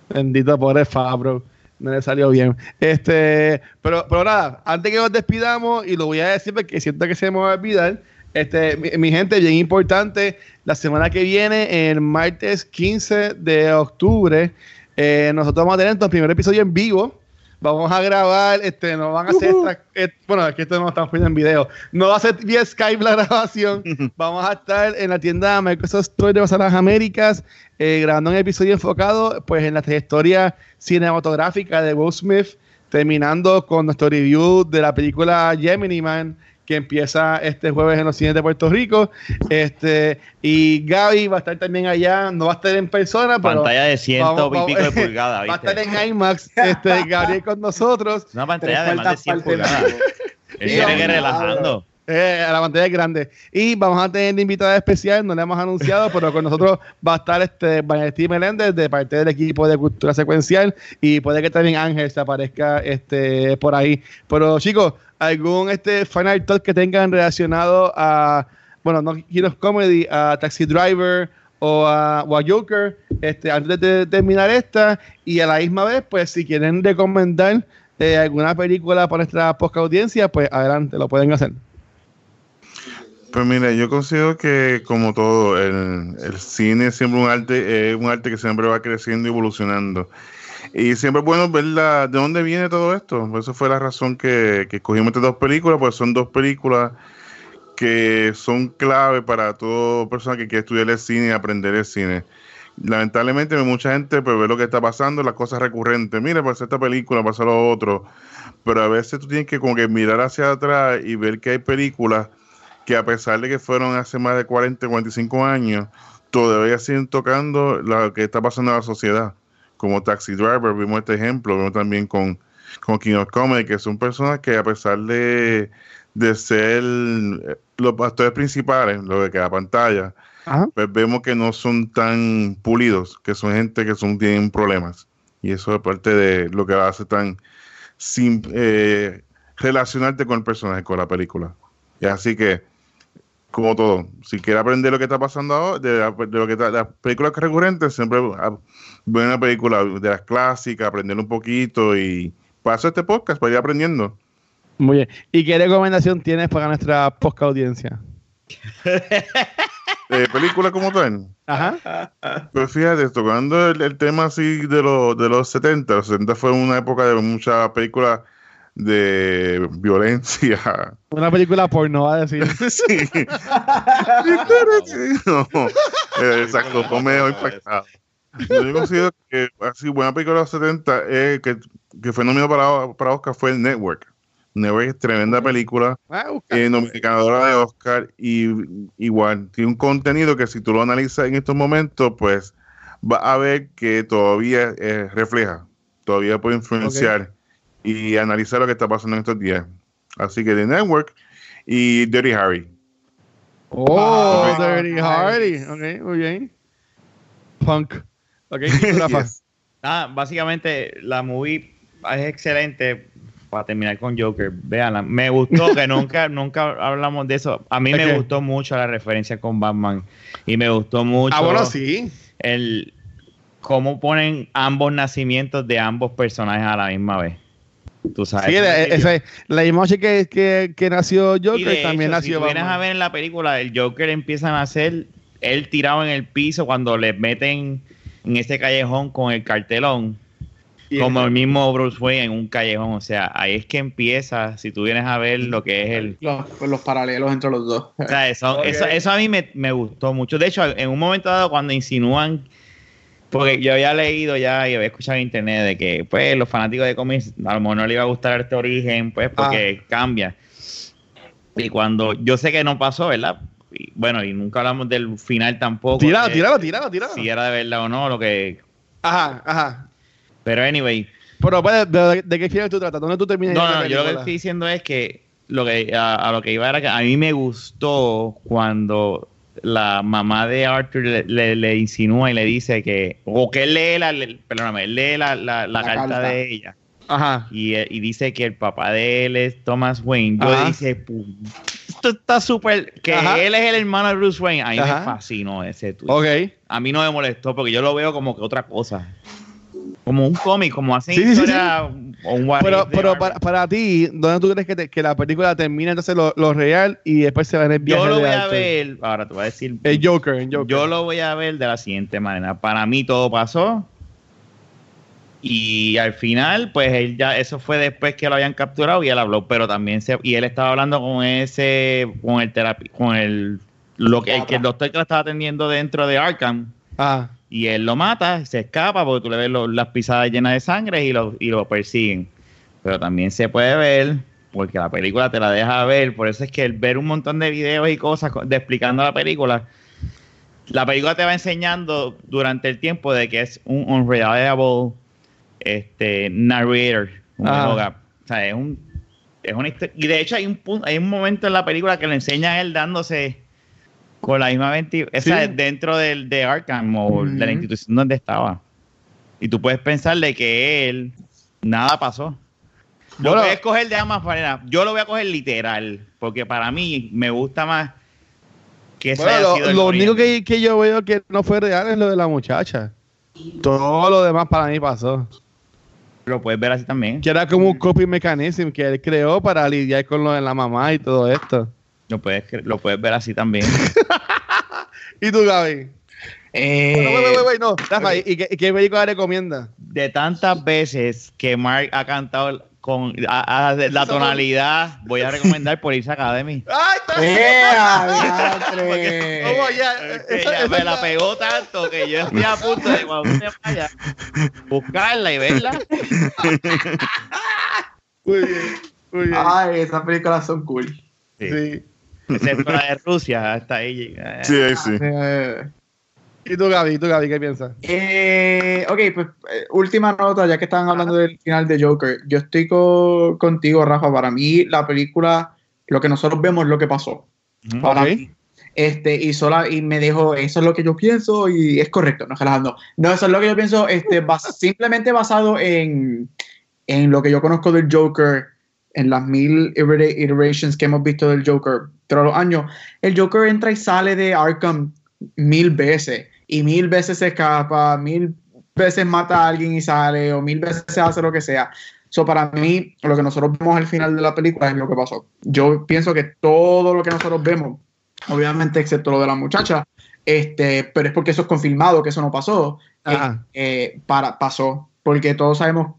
bendito pobre Fabro no le salió bien este pero pero nada antes que nos despidamos y lo voy a decir porque siento que se me va a olvidar este mi, mi gente bien importante la semana que viene el martes 15 de octubre eh, nosotros vamos a tener nuestro primer episodio en vivo Vamos a grabar, este, no van a hacer esta, eh, bueno, que esto no estamos viendo en video. No va a ser vía Skype la grabación. Vamos a estar en la tienda Microsoft Store de las Américas, eh, grabando un episodio enfocado pues en la trayectoria cinematográfica de Will Smith, terminando con nuestro review de la película Gemini Man que empieza este jueves en los cines de Puerto Rico. Este, y Gaby va a estar también allá, no va a estar en persona, pero. Pantalla de ciento y pico de pulgadas. Va a estar en IMAX, este, Gabriel con nosotros. Una pantalla de más de 100 pulgadas. Él tiene que relajando. Eh, la pantalla grande. Y vamos a tener invitada especial, no le hemos anunciado, pero con nosotros va a estar este Vanetti Meléndez de parte del equipo de Cultura Secuencial y puede que también Ángel se aparezca este, por ahí. Pero chicos, algún este final talk que tengan relacionado a, bueno, no Heroes Comedy, a Taxi Driver o a, Joker, este, antes de terminar esta y a la misma vez, pues si quieren recomendar eh, alguna película para nuestra post audiencia, pues adelante, lo pueden hacer. Pues mira, yo considero que como todo, el, el cine es siempre un arte, es un arte que siempre va creciendo y evolucionando. Y siempre es bueno ver la, de dónde viene todo esto. Por eso fue la razón que, que escogimos estas dos películas, pues son dos películas que son clave para toda persona que quiere estudiar el cine y aprender el cine. Lamentablemente mucha gente pues, ve lo que está pasando, las cosas recurrentes. Mira, pasa esta película, pasa lo otro. Pero a veces tú tienes que como que mirar hacia atrás y ver que hay películas que a pesar de que fueron hace más de 40, 45 años, todavía siguen tocando lo que está pasando en la sociedad como Taxi Driver, vimos este ejemplo, vimos también con, con King of Comedy, que son personas que a pesar de, ser los actores principales, lo de que la pantalla, pues vemos que no son tan pulidos, que son gente que son, tienen problemas. Y eso es parte de lo que hace tan sin eh, relacionarte con el personaje, con la película. Y así que como todo, si quiere aprender lo que está pasando ahora, de, lo que está, las películas recurrentes, siempre ver una película de las clásicas, aprender un poquito y paso este podcast para ir aprendiendo. Muy bien. ¿Y qué recomendación tienes para nuestra podcast audiencia? ¿De película como tal? Ajá. Pues fíjate, tocando el, tema así de, lo, de los 70, los 70 fue una época de muchas películas de violencia. Una película porno, va a decir. sí. no, exacto, medio impactado. Yo considero que así buena película de los 70 eh, que, que, fue nominado para, para Oscar fue el Network. Network es tremenda película, eh, ganadora de Oscar y igual tiene un contenido que si tú lo analizas en estos momentos, pues va a ver que todavía eh, refleja, todavía puede influenciar y analizar lo que está pasando en estos días. Así que The Network y Dirty Harry. Oh, Dirty Harry. Ok, muy bien. Punk. Ok, Ah, básicamente la movie es excelente para terminar con Joker. Veanla. Me gustó que nunca, nunca hablamos de eso. A mí me gustó mucho la referencia con Batman. Y me gustó mucho. Ah, bueno, sí. El cómo ponen ambos nacimientos de ambos personajes a la misma vez. Tú sabes. Sí, esa, la imagen que, que, que, nació Joker también nació. Si vienes a ver en la película, el Joker empieza a nacer él tirado en el piso cuando le meten en ese callejón con el cartelón. como el mismo Bruce Wayne en un callejón. O sea, ahí es que empieza, si tú vienes a ver lo que es el... Los, los paralelos entre los dos. O sea, eso, eso, eso, a mí me, me, gustó mucho. De hecho, en un momento dado, cuando insinúan porque yo había leído ya y había escuchado en internet de que, pues, los fanáticos de cómics a lo mejor no le iba a gustar este origen, pues, porque ah. cambia. Y cuando yo sé que no pasó, ¿verdad? Y, bueno, y nunca hablamos del final tampoco. Tíralo, tíralo, tíralo, tíralo. Si era de verdad o no, lo que. Ajá, ajá. Pero, anyway. Pero, pues, ¿de, qué final tú tratas? ¿Dónde tú terminas? No, no, yo lo que estoy diciendo es que lo que a, lo que iba era que a mí me gustó cuando la mamá de Arthur le, insinúa y le dice que, o que él lee la, perdóname, lee la, la, carta, de ella. Ajá. Y, y, dice que el papá de él es Thomas Wayne. Yo dice, esto está súper, que él es el hermano de Bruce Wayne. A mí me fascinó ese tweet. Ok. A mí no me molestó porque yo lo veo como que otra cosa como un cómic, como hacen historia o un Pero, pero para, para, ti, ¿dónde tú crees que, que la película termina entonces lo, lo, real y después se va en el viaje Yo lo voy a ver, ahora te voy a decir. El Joker, el Joker. Yo lo voy a ver de la siguiente manera. Para mí todo pasó Y al final, pues él ya, eso fue después que lo habían capturado y él habló, pero también se, y él estaba hablando con ese, con el terapi, con el, lo que, el, que el doctor que lo estaba atendiendo dentro de Arkham. Ah, Y él lo mata, se escapa porque tú le ves lo- las pisadas llenas de sangre y lo, y lo persiguen. Pero también se puede ver, porque la película te la deja ver, por eso es que el ver un montón de videos y cosas co- de explicando la película, la película te va enseñando durante el tiempo de que es un unreliable este, narrator. un Ah. O sea, es un, es una Y de hecho hay un, punto, hay un momento en la película que le enseña a él dándose con la misma 20, esa Sí. dentro del, de Arkham o de la institución donde estaba. Y tú puedes pensar de que él nada pasó. Lo Bueno. puedes coger de ambas maneras. Yo lo voy a coger literal, porque para mí me gusta más que bueno, lo, sido el lo origen. único que, que yo veo que no fue real es lo de la muchacha. Todo lo demás para mí pasó. Lo puedes ver así también. Que era como un coping mechanism que él creó para lidiar con lo de la mamá y todo esto. Lo puedes, lo puedes ver así también. ¿Y tú, Gaby? Eh, Bueno, wait, wait, wait, no. Rafa, ¿y qué, película recomienda? De tantas veces que Mark ha cantado con a- a- la tonalidad, voy a recomendar Police Academy. ¡Ay, está ¡Ea, Porque-! ¿Cómo ya? Ella me la pegó tanto que yo estoy a punto de cuando usted vaya buscarla y verla. Muy bien, muy bien. Ay, esas películas son cool. Sí. Sí. Excepto la de Rusia, hasta ahí. eh, Sí, ahí sí. Eh, ¿Y tú, Gaby? ¿Y tú, Gaby, qué piensas? Eh, ok, pues eh, última nota, ya que estaban hablando del final de Joker. Yo estoy co- contigo, Rafa. Para mí, la película, lo que nosotros vemos es lo que pasó. Para mí. Este, y sola, y me dejo, eso es lo que yo pienso, y es correcto, no relajando. No, eso es lo que yo pienso, este, bas- simplemente basado en, en lo que yo conozco del Joker, en las mil itera- iterations que hemos visto del Joker todos los años. El Joker entra y sale de Arkham mil veces, y mil veces se escapa, mil veces mata a alguien y sale, o mil veces hace lo que sea. So, para mí, lo que nosotros vemos al final de la película es lo que pasó. Yo pienso que todo lo que nosotros vemos, obviamente excepto lo de la muchacha, este, pero es porque eso es confirmado, que eso no pasó, Ajá. eh, para, pasó, porque todos sabemos,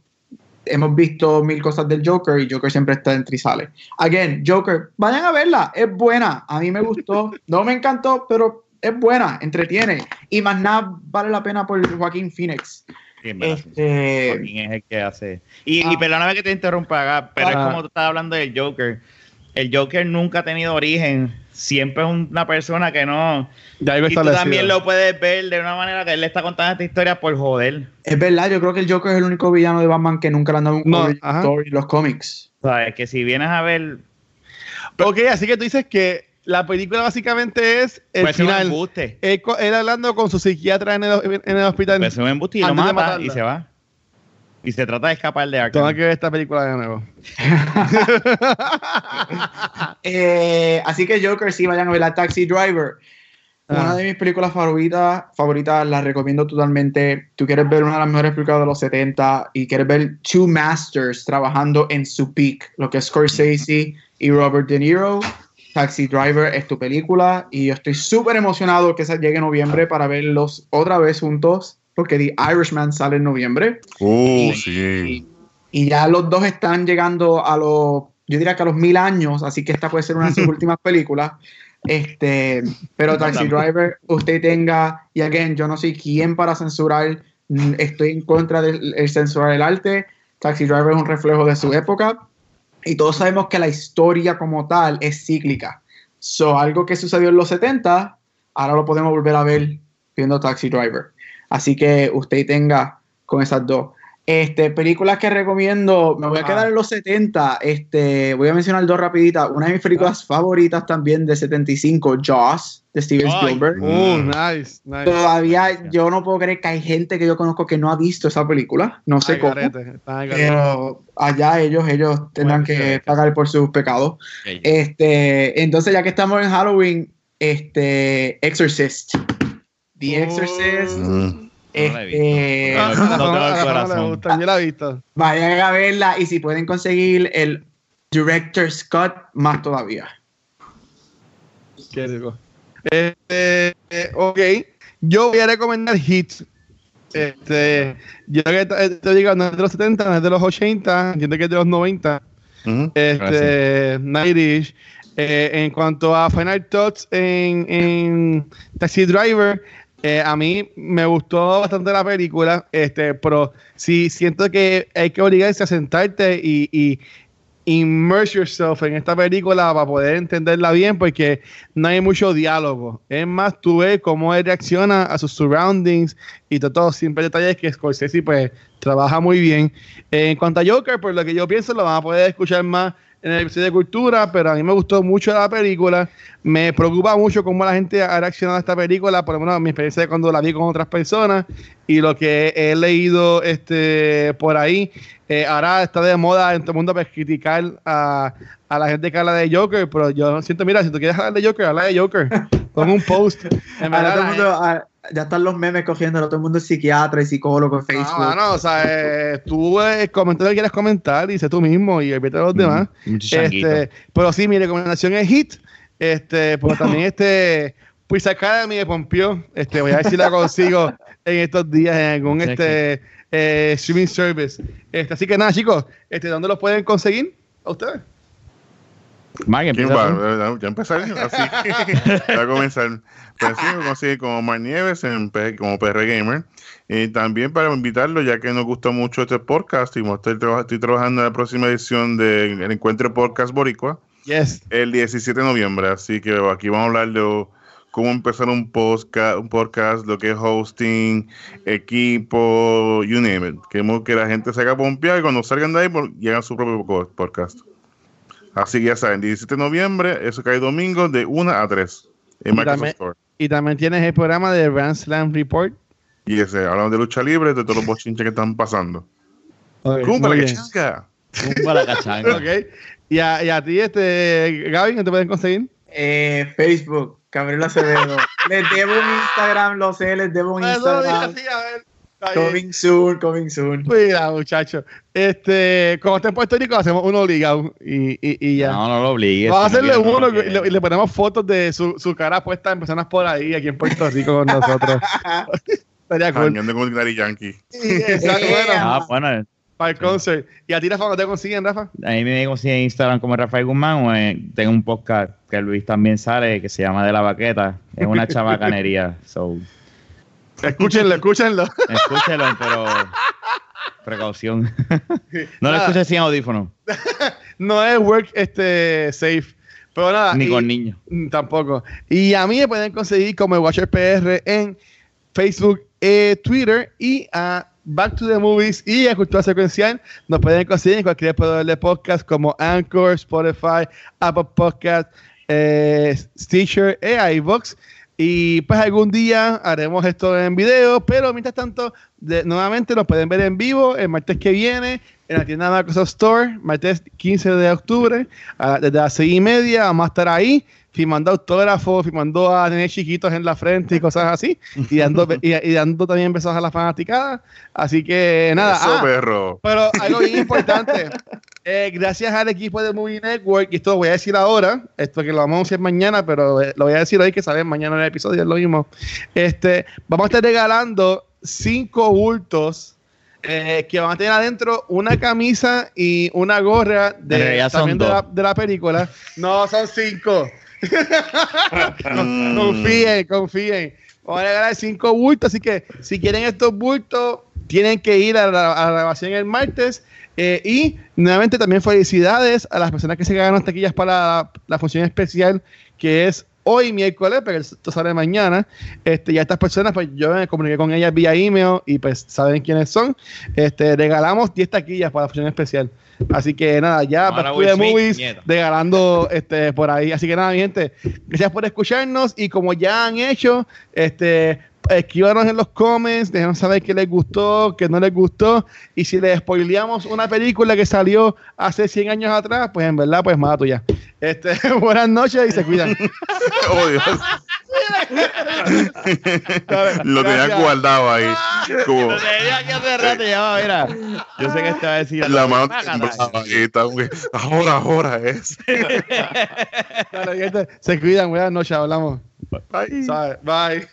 hemos visto mil cosas del Joker y Joker siempre está en trisales. Again, Joker, vayan a verla, es buena, a mí me gustó, no me encantó, pero es buena, entretiene, y más nada vale la pena por Joaquín Phoenix. Sí. Este, Joaquín es el que hace. Y, y Ah. perdóname que te interrumpa, pero es Ah. como tú estabas hablando del Joker. El Joker nunca ha tenido origen. Siempre es una persona que no. Ya Y tú también lo puedes ver de una manera que él le está contando esta historia por joder. es verdad, yo creo que el Joker es el único villano de Batman que nunca le han dado un No, story en los cómics. ¿Sabes? Que si vienes a ver. Ok, así que tú dices que la película básicamente es el un final. embuste. Él, él hablando con su psiquiatra en el, en el hospital. Puede ser un embuste y lo mata y se va. Y se trata de escapar de Tengo Arkham. que ver esta película de nuevo. Eh, así que Joker, sí, vayan a ver la Taxi Driver. Ah. Una de mis películas favoritas, favoritas, la recomiendo totalmente. Tú quieres ver una de las mejores películas de los 70 y quieres ver two masters trabajando en su peak, lo que es Scorsese y Robert De Niro. Taxi Driver es tu película y yo estoy súper emocionado que se llegue en noviembre para verlos otra vez juntos, porque The Irishman sale en noviembre. Oh, Y- sí. Y ya los dos están llegando a los, yo diría que a los mil años, así que esta puede ser una de sus últimas películas. Este, pero Taxi Driver, usted tenga, y again, yo no soy quien para censurar, estoy en contra del el censurar el arte. Taxi Driver es un reflejo de su época, y todos sabemos que la historia como tal es cíclica. So, algo que sucedió en los 70, ahora lo podemos volver a ver viendo Taxi Driver. Así que usted tenga con esas dos. Este, películas que recomiendo, me voy a Ah. quedar en los 70. Este, voy a mencionar dos rapiditas. Una de mis películas favoritas también de 75, Jaws, de Steven. Spielberg. Uh, nice, nice. Todavía yo no puedo creer que hay gente que yo conozco que no ha visto esa película. No sé Ay, cómo. garete. Pero allá ellos, ellos tendrán Bueno, que pagar por sus pecados. Este, entonces, ya que estamos en Halloween, este, Exorcist. The Oh. Exorcist. Mm. No Este, visto. Ah, no tengo el Rafa no le corazón. Yo la he visto. vayan a verla y si pueden conseguir el Director's Cut, más todavía. Qué rico. Este, eh, ok. Yo voy a recomendar Hit. Este, yo que te, te digo, no es de los 70, no es de los 80, entiendo que es de los 90. Ujú. Este, 90 eh, en cuanto a Final Thoughts en, en Taxi Driver, eh, a mí me gustó bastante la película, este, pero sí siento que hay que obligarse a sentarte y, y immerse yourself en esta película para poder entenderla bien, porque no hay mucho diálogo. Es más, tú ves cómo él reacciona a sus surroundings y todo, todo siempre detalles que Scorsese pues trabaja muy bien. En cuanto a Joker, por lo que yo pienso, lo van a poder escuchar más en el episodio de cultura, pero a mí me gustó mucho la película. Me preocupa mucho cómo la gente ha reaccionado a esta película, por lo menos mi experiencia de cuando la vi con otras personas y lo que he leído este por ahí. Eh, ahora está de moda en todo el mundo para criticar a, a la gente que habla de Joker, pero yo siento, mira, si tú quieres hablar de Joker, habla de Joker. Pon un post. En Ahora verdad, todo el mundo- ah, ya están los memes cogiéndolo, todo el mundo es psiquiatra y psicólogo en Facebook. No, no, o sea, eh, tú eh, comenta lo que quieras comentar sé tú mismo y olvídate de los demás. Mucho changuito. Este, pero sí, mi recomendación es Hit. Este, pero también este Police Academy de Pompeo. Este, voy a ver si la consigo en estos días en algún este eh, streaming service. Este, así que nada, chicos, este, ¿dónde los pueden conseguir? ¿A ustedes? Mike, ¿Quién empieza va? tú. ¿Ya- ¿Ya empezaron? Así. Va a comenzar. Pues sí, me consigue como Mar Nieves en como PR Gamer. Y también para invitarlo, ya que nos gusta mucho este podcast y estoy, estoy trabajando en la próxima edición del Encuentro Podcast Boricua, Yes. el 17 de noviembre. Así que aquí vamos a hablar de cómo empezar un podcast, un podcast, lo que es hosting, equipo, you name it. Queremos que la gente se haga pompear y cuando salgan de ahí, llegan a su propio podcast. Así que ya saben, 17 de noviembre, eso cae domingo de 1 a 3 en Y Microsoft también- Store. Y también tienes el programa de Grand Slam Report. Y ese, hablamos de lucha libre, de todos los bochinches que están pasando. Ok, ¡Cumpa muy la cachanga! Zumba la cachanga. Ok. Y a, y a ti, este, Gaby, ¿dónde te pueden conseguir? Eh, Facebook, Gabriel Acevedo. les debo un Instagram, lo sé, les debo un Instagram. así, a ver. Coming soon, coming soon. Cuida, muchacho. Este, como está en Puerto Rico, hacemos uno obligado y, y, y ya. No, no lo obligues. Vamos a hacerle no uno y le, y le ponemos fotos de su, su cara puesta en personas por ahí, aquí en Puerto Rico con nosotros. Estaría cool. Con Daddy Yankee. Exacto, bueno, Ah, bueno, para el concert. ¿Y a ti, Rafa, no te consiguen, Rafa? a mí me consiguen en Instagram como Rafael Guzmán o en- tengo un podcast que Luis también sale que se llama De la Baqueta. Es una chavacanería. So, Escúchenlo, escúchenlo. escúchelo, pero precaución. no lo escuches sin audífono, No es work este, safe. Pero nada. ni y- con niños. Mm, Tampoco. Y a mí me pueden conseguir como Watcher PR en Facebook, eh, Twitter y a Back to the Movies y a Cultura Secuencial. Nos pueden conseguir en cualquier proveedor de podcast como Anchor, Spotify, Apple Podcast, eh, Stitcher e iVoox. Y pues algún día haremos esto en video, pero mientras tanto, de- nuevamente nos pueden ver en vivo el martes que viene en la tienda Microsoft Store, martes 15 de octubre, a- desde las 6 y media. Vamos a estar ahí firmando autógrafos, firmando a nenes chiquitos en la frente y cosas así, y dando, y, y dando también besos a las fanaticadas. Así que nada. Eso, ah, perro. pero algo bien importante. eh, gracias al equipo de Movie Network, y esto lo voy a decir ahora, esto que lo vamos a hacer mañana, pero eh, lo voy a decir hoy que sale mañana en el episodio, es lo mismo. Este, vamos a estar regalando cinco bultos eh, que van a tener adentro una camisa y una gorra de, también de, la, de la película. No, son cinco. Confíen, confíen. Vamos a regalar cinco bultos, así que si quieren estos bultos, tienen que ir a la, a la grabación el martes. Eh, y nuevamente también felicidades a las personas que se ganaron taquillas para la, la función especial que es hoy miércoles, pero esto sale mañana. Este, ya estas personas, pues yo me comuniqué con ellas vía email y pues saben quiénes son. Este, regalamos 10 taquillas para la función especial. Así que nada, ya Back Smith, Movies regalando este, por ahí. Así que nada, mi gente, gracias por escucharnos y como ya han hecho, este, escríbanos en los comments, déjenos saber qué les gustó, qué no les gustó y si les spoileamos una película que salió hace 100 años atrás, pues en verdad, pues mala tuya. Este, buenas noches y se cuidan. Oh, Dios. Lo tenía guardado ahí. Como Lo rato, ya mira. Yo sé que te va a decir. la mano Ahora, ahora es. Dale, gente, se cuidan, buenas noches, hablamos. Bye. Bye.